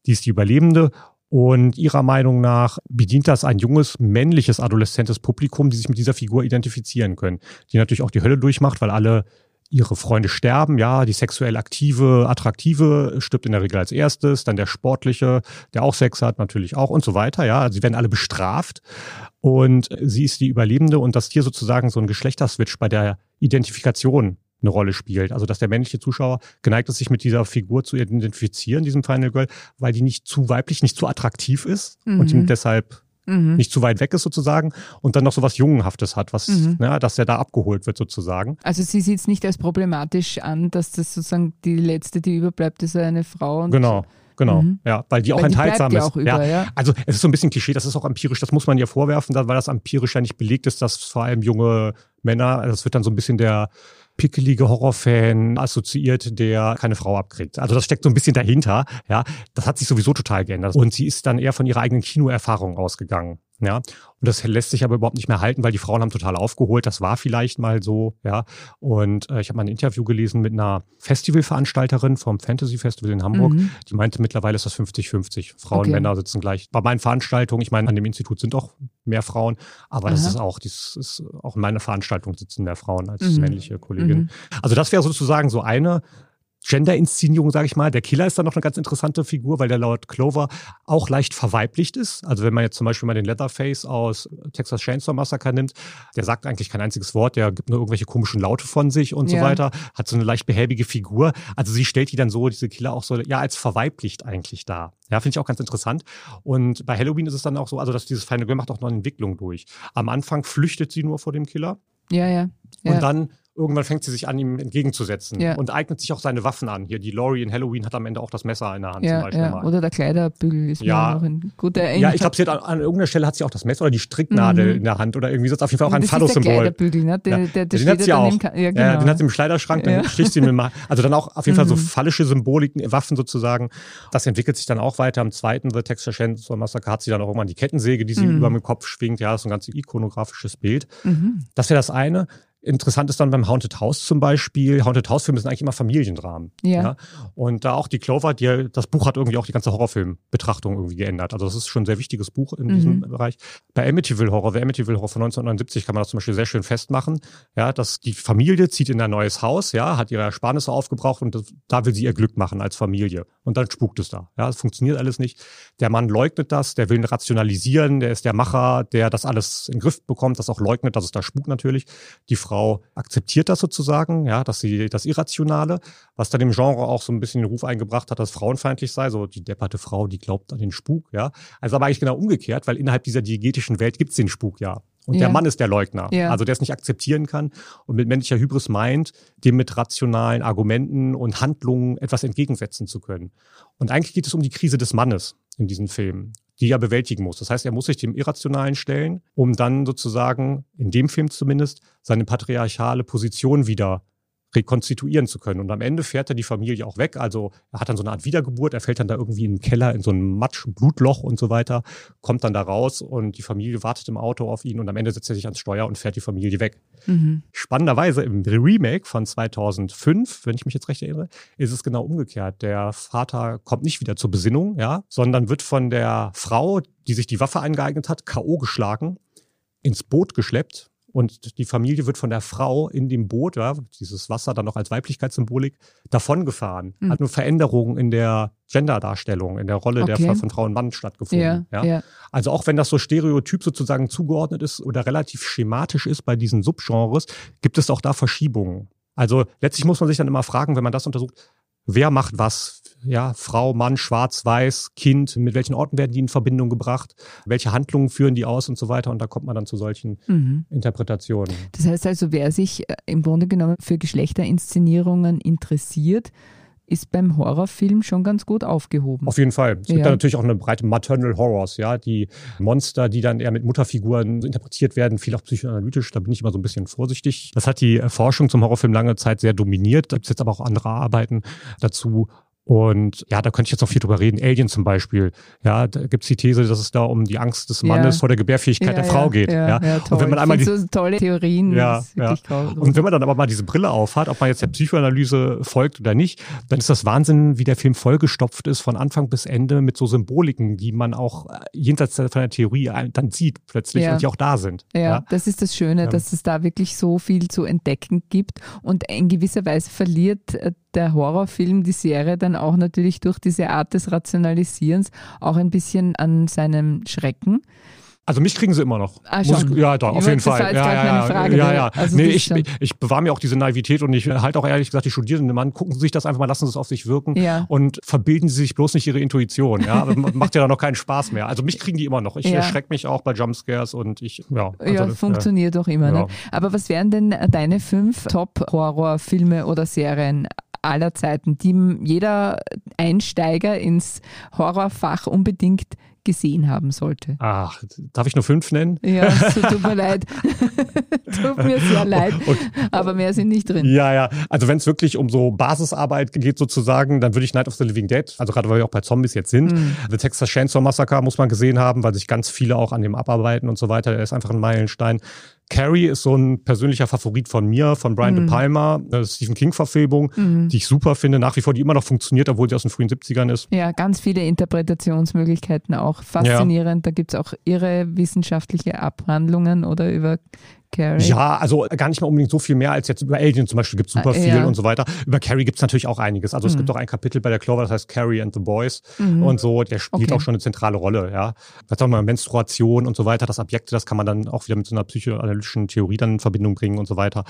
Die ist die Überlebende und ihrer Meinung nach bedient das ein junges, männliches, adoleszentes Publikum, die sich mit dieser Figur identifizieren können. Die natürlich auch die Hölle durchmacht, weil alle ihre Freunde sterben, ja, die sexuell aktive, attraktive stirbt in der Regel als erstes, dann der sportliche, der auch Sex hat, natürlich auch und so weiter, ja, sie werden alle bestraft und sie ist die Überlebende und dass hier sozusagen so ein Geschlechterswitch bei der Identifikation eine Rolle spielt. Also dass der männliche Zuschauer geneigt ist, sich mit dieser Figur zu identifizieren, diesem Final Girl, weil die nicht zu weiblich, nicht zu attraktiv ist mhm. und ihm deshalb mhm. nicht zu weit weg ist sozusagen und dann noch so was Jungenhaftes hat, was, mhm. ja, dass er da abgeholt wird sozusagen. Also sie sieht es nicht als problematisch an, dass das sozusagen die letzte, die überbleibt, ist eine Frau. genau. Genau, mhm. ja, weil die auch weil enthaltsam die ist. Auch über, ja. ja. Also es ist so ein bisschen Klischee, das ist auch empirisch, das muss man ihr vorwerfen, weil das empirisch ja nicht belegt ist, dass vor allem junge Männer, das wird dann so ein bisschen der pickelige Horrorfan assoziiert, der keine Frau abkriegt. Also das steckt so ein bisschen dahinter. Ja, das hat sich sowieso total geändert. Und sie ist dann eher von ihrer eigenen Kinoerfahrung ausgegangen. Ja, und das lässt sich aber überhaupt nicht mehr halten, weil die Frauen haben total aufgeholt. Das war vielleicht mal so, ja. Und äh, ich habe mal ein Interview gelesen mit einer Festivalveranstalterin vom Fantasy Festival in Hamburg. Mhm. Die meinte, mittlerweile ist das 50-50. Frauen, okay. Männer sitzen gleich. Bei meinen Veranstaltungen, ich meine, an dem Institut sind auch mehr Frauen, aber Aha. das ist auch, das ist auch in meiner Veranstaltung sitzen mehr Frauen als mhm. männliche Kolleginnen. Mhm. Also das wäre sozusagen so eine Gender-Inszenierung, sage ich mal. Der Killer ist dann noch eine ganz interessante Figur, weil der laut Clover auch leicht verweiblicht ist. Also wenn man jetzt zum Beispiel mal den Leatherface aus Texas Chainsaw Massacre nimmt, der sagt eigentlich kein einziges Wort, der gibt nur irgendwelche komischen Laute von sich und ja. so weiter, hat so eine leicht behäbige Figur. Also sie stellt die dann so, diese Killer auch so, ja, als verweiblicht eigentlich da. Ja, finde ich auch ganz interessant. Und bei Halloween ist es dann auch so, also dass dieses Final Girl macht auch noch eine Entwicklung durch. Am Anfang flüchtet sie nur vor dem Killer. Ja, ja. ja. Und dann irgendwann fängt sie sich an, ihm entgegenzusetzen ja. und eignet sich auch seine Waffen an. Hier, die Laurie in Halloween hat am Ende auch das Messer in der Hand ja, zum Beispiel. Ja. Mal. Oder der Kleiderbügel ist ja. noch ein guter Erinnerung. Ja, ich glaube, sie hat an, an, irgendeiner Stelle hat sie auch das Messer oder die Stricknadel mhm. in der Hand oder irgendwie so. Auf jeden Fall auch ein Phallus-Symbol. Der Kleiderbügel, ne? Der, der, der den hat sie auch. Ja, genau. den hat sie im Kleiderschrank, dann sticht sie mir mal. Also dann auch auf jeden Fall so mhm. phallische Symboliken, Waffen sozusagen. Das entwickelt sich dann auch weiter. Am zweiten The Texas Chainsaw Massacre hat sie dann auch irgendwann die Kettensäge, die sie mhm. über dem Kopf schwingt. Ja, das ist ein ganz ikonografisches Bild. Mhm. Das wäre das eine. Interessant ist dann beim Haunted House zum Beispiel. Haunted House-Filme sind eigentlich immer Familiendramen. Ja. ja. Und da auch die Clover, die, das Buch hat irgendwie auch die ganze Horrorfilm-Betrachtung irgendwie geändert. Also das ist schon ein sehr wichtiges Buch in mhm. diesem Bereich. Bei Amityville Horror, bei Amityville Horror von 1979 kann man das zum Beispiel sehr schön festmachen. Ja, dass die Familie zieht in ein neues Haus, ja, hat ihre Ersparnisse aufgebraucht und das, da will sie ihr Glück machen als Familie. Und dann spukt es da. Ja, es funktioniert alles nicht. Der Mann leugnet das, der will rationalisieren, der ist der Macher, der das alles in den Griff bekommt, das auch leugnet, dass es da spukt natürlich. Die Frau akzeptiert das sozusagen, ja, dass sie das Irrationale, was dann dem Genre auch so ein bisschen den Ruf eingebracht hat, dass frauenfeindlich sei, so die depperte Frau, die glaubt an den Spuk, ja. Also aber eigentlich genau umgekehrt, weil innerhalb dieser diegetischen Welt gibt es den Spuk ja. Und ja. der Mann ist der Leugner, ja. also der es nicht akzeptieren kann und mit männlicher Hybris meint, dem mit rationalen Argumenten und Handlungen etwas entgegensetzen zu können. Und eigentlich geht es um die Krise des Mannes in diesen Filmen die er bewältigen muss. Das heißt, er muss sich dem Irrationalen stellen, um dann sozusagen, in dem Film zumindest, seine patriarchale Position wieder rekonstituieren zu können. Und am Ende fährt er die Familie auch weg. Also er hat dann so eine Art Wiedergeburt. Er fällt dann da irgendwie in den Keller in so ein Matsch, Blutloch und so weiter, kommt dann da raus und die Familie wartet im Auto auf ihn und am Ende setzt er sich ans Steuer und fährt die Familie weg. Mhm. Spannenderweise im Remake von 2005, wenn ich mich jetzt recht erinnere, ist es genau umgekehrt. Der Vater kommt nicht wieder zur Besinnung, ja, sondern wird von der Frau, die sich die Waffe eingeeignet hat, K.O. geschlagen, ins Boot geschleppt und die Familie wird von der Frau in dem Boot, ja, dieses Wasser dann noch als Weiblichkeitssymbolik, davongefahren. Mhm. Hat nur Veränderungen in der Genderdarstellung, in der Rolle okay. der von Frau und Mann stattgefunden. Ja, ja. ja, Also auch wenn das so stereotyp sozusagen zugeordnet ist oder relativ schematisch ist bei diesen Subgenres, gibt es auch da Verschiebungen. Also letztlich muss man sich dann immer fragen, wenn man das untersucht, wer macht was? Ja, Frau, Mann, Schwarz, Weiß, Kind, mit welchen Orten werden die in Verbindung gebracht? Welche Handlungen führen die aus und so weiter? Und da kommt man dann zu solchen mhm. Interpretationen. Das heißt also, wer sich äh, im Grunde genommen für Geschlechterinszenierungen interessiert, ist beim Horrorfilm schon ganz gut aufgehoben. Auf jeden Fall. Es gibt da natürlich auch eine breite Maternal Horrors, ja, die Monster, die dann eher mit Mutterfiguren interpretiert werden, viel auch psychoanalytisch, da bin ich immer so ein bisschen vorsichtig. Das hat die Forschung zum Horrorfilm lange Zeit sehr dominiert. Da gibt es jetzt aber auch andere Arbeiten dazu. Und ja, da könnte ich jetzt noch viel drüber reden. Alien zum Beispiel. Ja, da gibt es die These, dass es da um die Angst des Mannes ja. vor der Gebärfähigkeit ja, der Frau geht. Ja, ja. toll. Und wenn man einmal die, so tolle Theorien. Ja, ja. Und wenn man dann aber mal diese Brille aufhat, ob man jetzt der Psychoanalyse folgt oder nicht, dann ist das Wahnsinn, wie der Film vollgestopft ist von Anfang bis Ende mit so Symboliken, die man auch äh, jenseits von der Theorie dann sieht plötzlich und die auch da sind. Ja, das ist das Schöne, dass es da wirklich so viel zu entdecken gibt und in gewisser Weise verliert äh, der Horrorfilm, die Serie dann auch natürlich durch diese Art des Rationalisierens auch ein bisschen an seinem Schrecken. Also mich kriegen sie immer noch. Ah. Ich, ja, doch, auf jeden Fall. Ja, ja, ja, Frage, ja, ja. Also nee, ich, ich bewahre mir auch diese Naivität und ich halte auch ehrlich gesagt die Studierenden an, gucken Sie sich das einfach mal, lassen Sie es auf sich wirken ja. und verbilden Sie sich bloß nicht Ihre Intuition. Ja, macht ja dann noch keinen Spaß mehr. Also mich kriegen die immer noch. Ich Ja. erschrecke mich auch bei Jumpscares und ich, ja. Also ja, funktioniert doch immer. ja. Ne? Aber was wären denn deine fünf Top-Horrorfilme oder Serien aller Zeiten, die jeder Einsteiger ins Horrorfach unbedingt gesehen haben sollte? Ach, darf ich nur fünf nennen? Ja, es tut mir leid. tut mir sehr leid. Und, aber mehr sind nicht drin. Ja, ja. Also wenn es wirklich um so Basisarbeit geht sozusagen, dann würde ich Night of the Living Dead, also gerade weil wir auch bei Zombies jetzt sind, Mhm. The Texas Chainsaw Massacre muss man gesehen haben, weil sich ganz viele auch an dem abarbeiten und so weiter. Der ist einfach ein Meilenstein. Carrie ist so ein persönlicher Favorit von mir, von Brian Mhm. De Palma, eine Stephen King-Verfilmung, die ich super finde, nach wie vor, die immer noch funktioniert, obwohl sie aus den frühen 70ern ist. Ja, ganz viele Interpretationsmöglichkeiten auch. Faszinierend. Da gibt es auch irre wissenschaftliche Abhandlungen oder über Carrie. Ja, also gar nicht mal unbedingt so viel mehr als jetzt über Alien zum Beispiel gibt es super Ah, viel ja. und so weiter. Über Carrie gibt es natürlich auch einiges. Also es gibt auch ein Kapitel bei der Clover, das heißt Carrie and the Boys und so, der spielt Okay. auch schon eine zentrale Rolle, ja. Das auch mal Menstruation und so weiter, das Objekte, das kann man dann auch wieder mit so einer psychoanalytischen Theorie dann in Verbindung bringen und so weiter.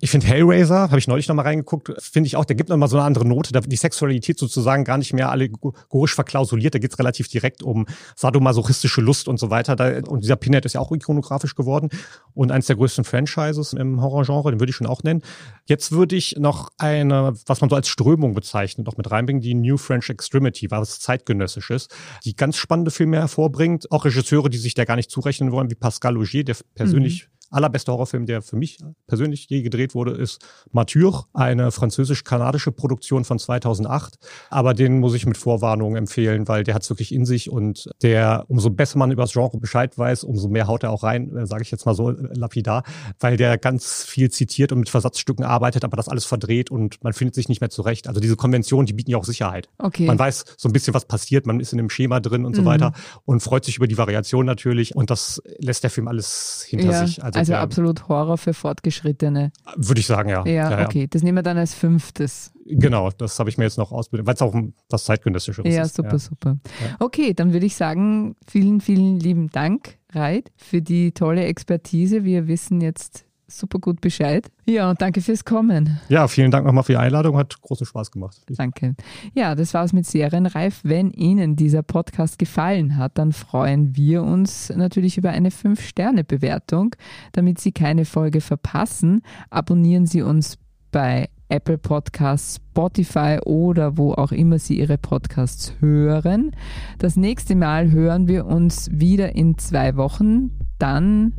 Ich finde Hellraiser, habe ich neulich nochmal reingeguckt, finde ich auch, der gibt nochmal so eine andere Note. Da die Sexualität sozusagen gar nicht mehr allegorisch verklausuliert, da geht es relativ direkt um sadomasochistische Lust und so weiter. Da, und dieser Pinhead ist ja auch ikonografisch geworden und eines der größten Franchises im Horrorgenre, den würde ich schon auch nennen. Jetzt würde ich noch eine, was man so als Strömung bezeichnet, noch mit reinbringen, die New French Extremity, was zeitgenössisch ist, die ganz spannende Filme hervorbringt. Auch Regisseure, die sich da gar nicht zurechnen wollen, wie Pascal Augier, der persönlich allerbeste Horrorfilm, der für mich persönlich je gedreht wurde, ist Martyr, eine französisch-kanadische Produktion von 2008. Aber den muss ich mit Vorwarnung empfehlen, weil der hat es wirklich in sich und der, umso besser man über das Genre Bescheid weiß, umso mehr haut er auch rein, sage ich jetzt mal so äh, lapidar, weil der ganz viel zitiert und mit Versatzstücken arbeitet, aber das alles verdreht und man findet sich nicht mehr zurecht. Also diese Konventionen, die bieten ja auch Sicherheit. Okay. Man weiß so ein bisschen, was passiert, man ist in dem Schema drin und so weiter und freut sich über die Variation natürlich und das lässt der Film alles hinter ja, sich. also der- absolut Horror für Fortgeschrittene. würde ich sagen, ja. Ja, okay. Das nehmen wir dann als fünftes. Genau, das habe ich mir jetzt noch ausbildet, weil es auch was zeitgenössischeres Ja, ist. super, super. Okay, dann würde ich sagen, vielen, vielen lieben Dank, Reit, für die tolle Expertise. Wir wissen jetzt super gut Bescheid. Ja, und danke fürs Kommen. Ja, vielen Dank nochmal für die Einladung, hat großen Spaß gemacht. Danke. Ja, das war's mit Serienreif. Wenn Ihnen dieser Podcast gefallen hat, dann freuen wir uns natürlich über eine 5-Sterne-Bewertung. Damit Sie keine Folge verpassen, abonnieren Sie uns bei Apple Podcasts, Spotify oder wo auch immer Sie Ihre Podcasts hören. Das nächste Mal hören wir uns wieder in zwei Wochen. Dann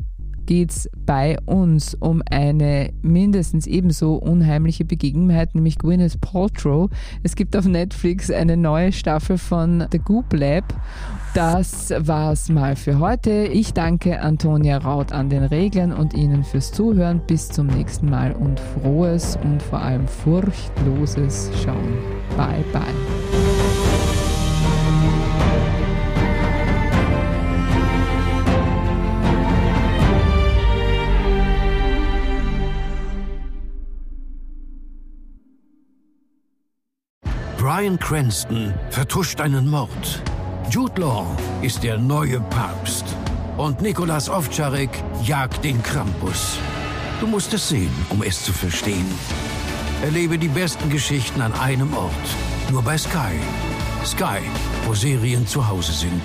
geht es bei uns um eine mindestens ebenso unheimliche Begebenheit, nämlich Gwyneth Paltrow. Es gibt auf Netflix eine neue Staffel von The Goop Lab. Das war's mal für heute. Ich danke Antonia Raut an den Regeln und Ihnen fürs Zuhören. Bis zum nächsten Mal und frohes und vor allem furchtloses Schauen. Bye bye. Brian Cranston vertuscht einen Mord. Jude Law ist der neue Papst. Und Nikolas Ovtcharek jagt den Krampus. Du musst es sehen, um es zu verstehen. Erlebe die besten Geschichten an einem Ort. Nur bei Sky. Sky, wo Serien zu Hause sind.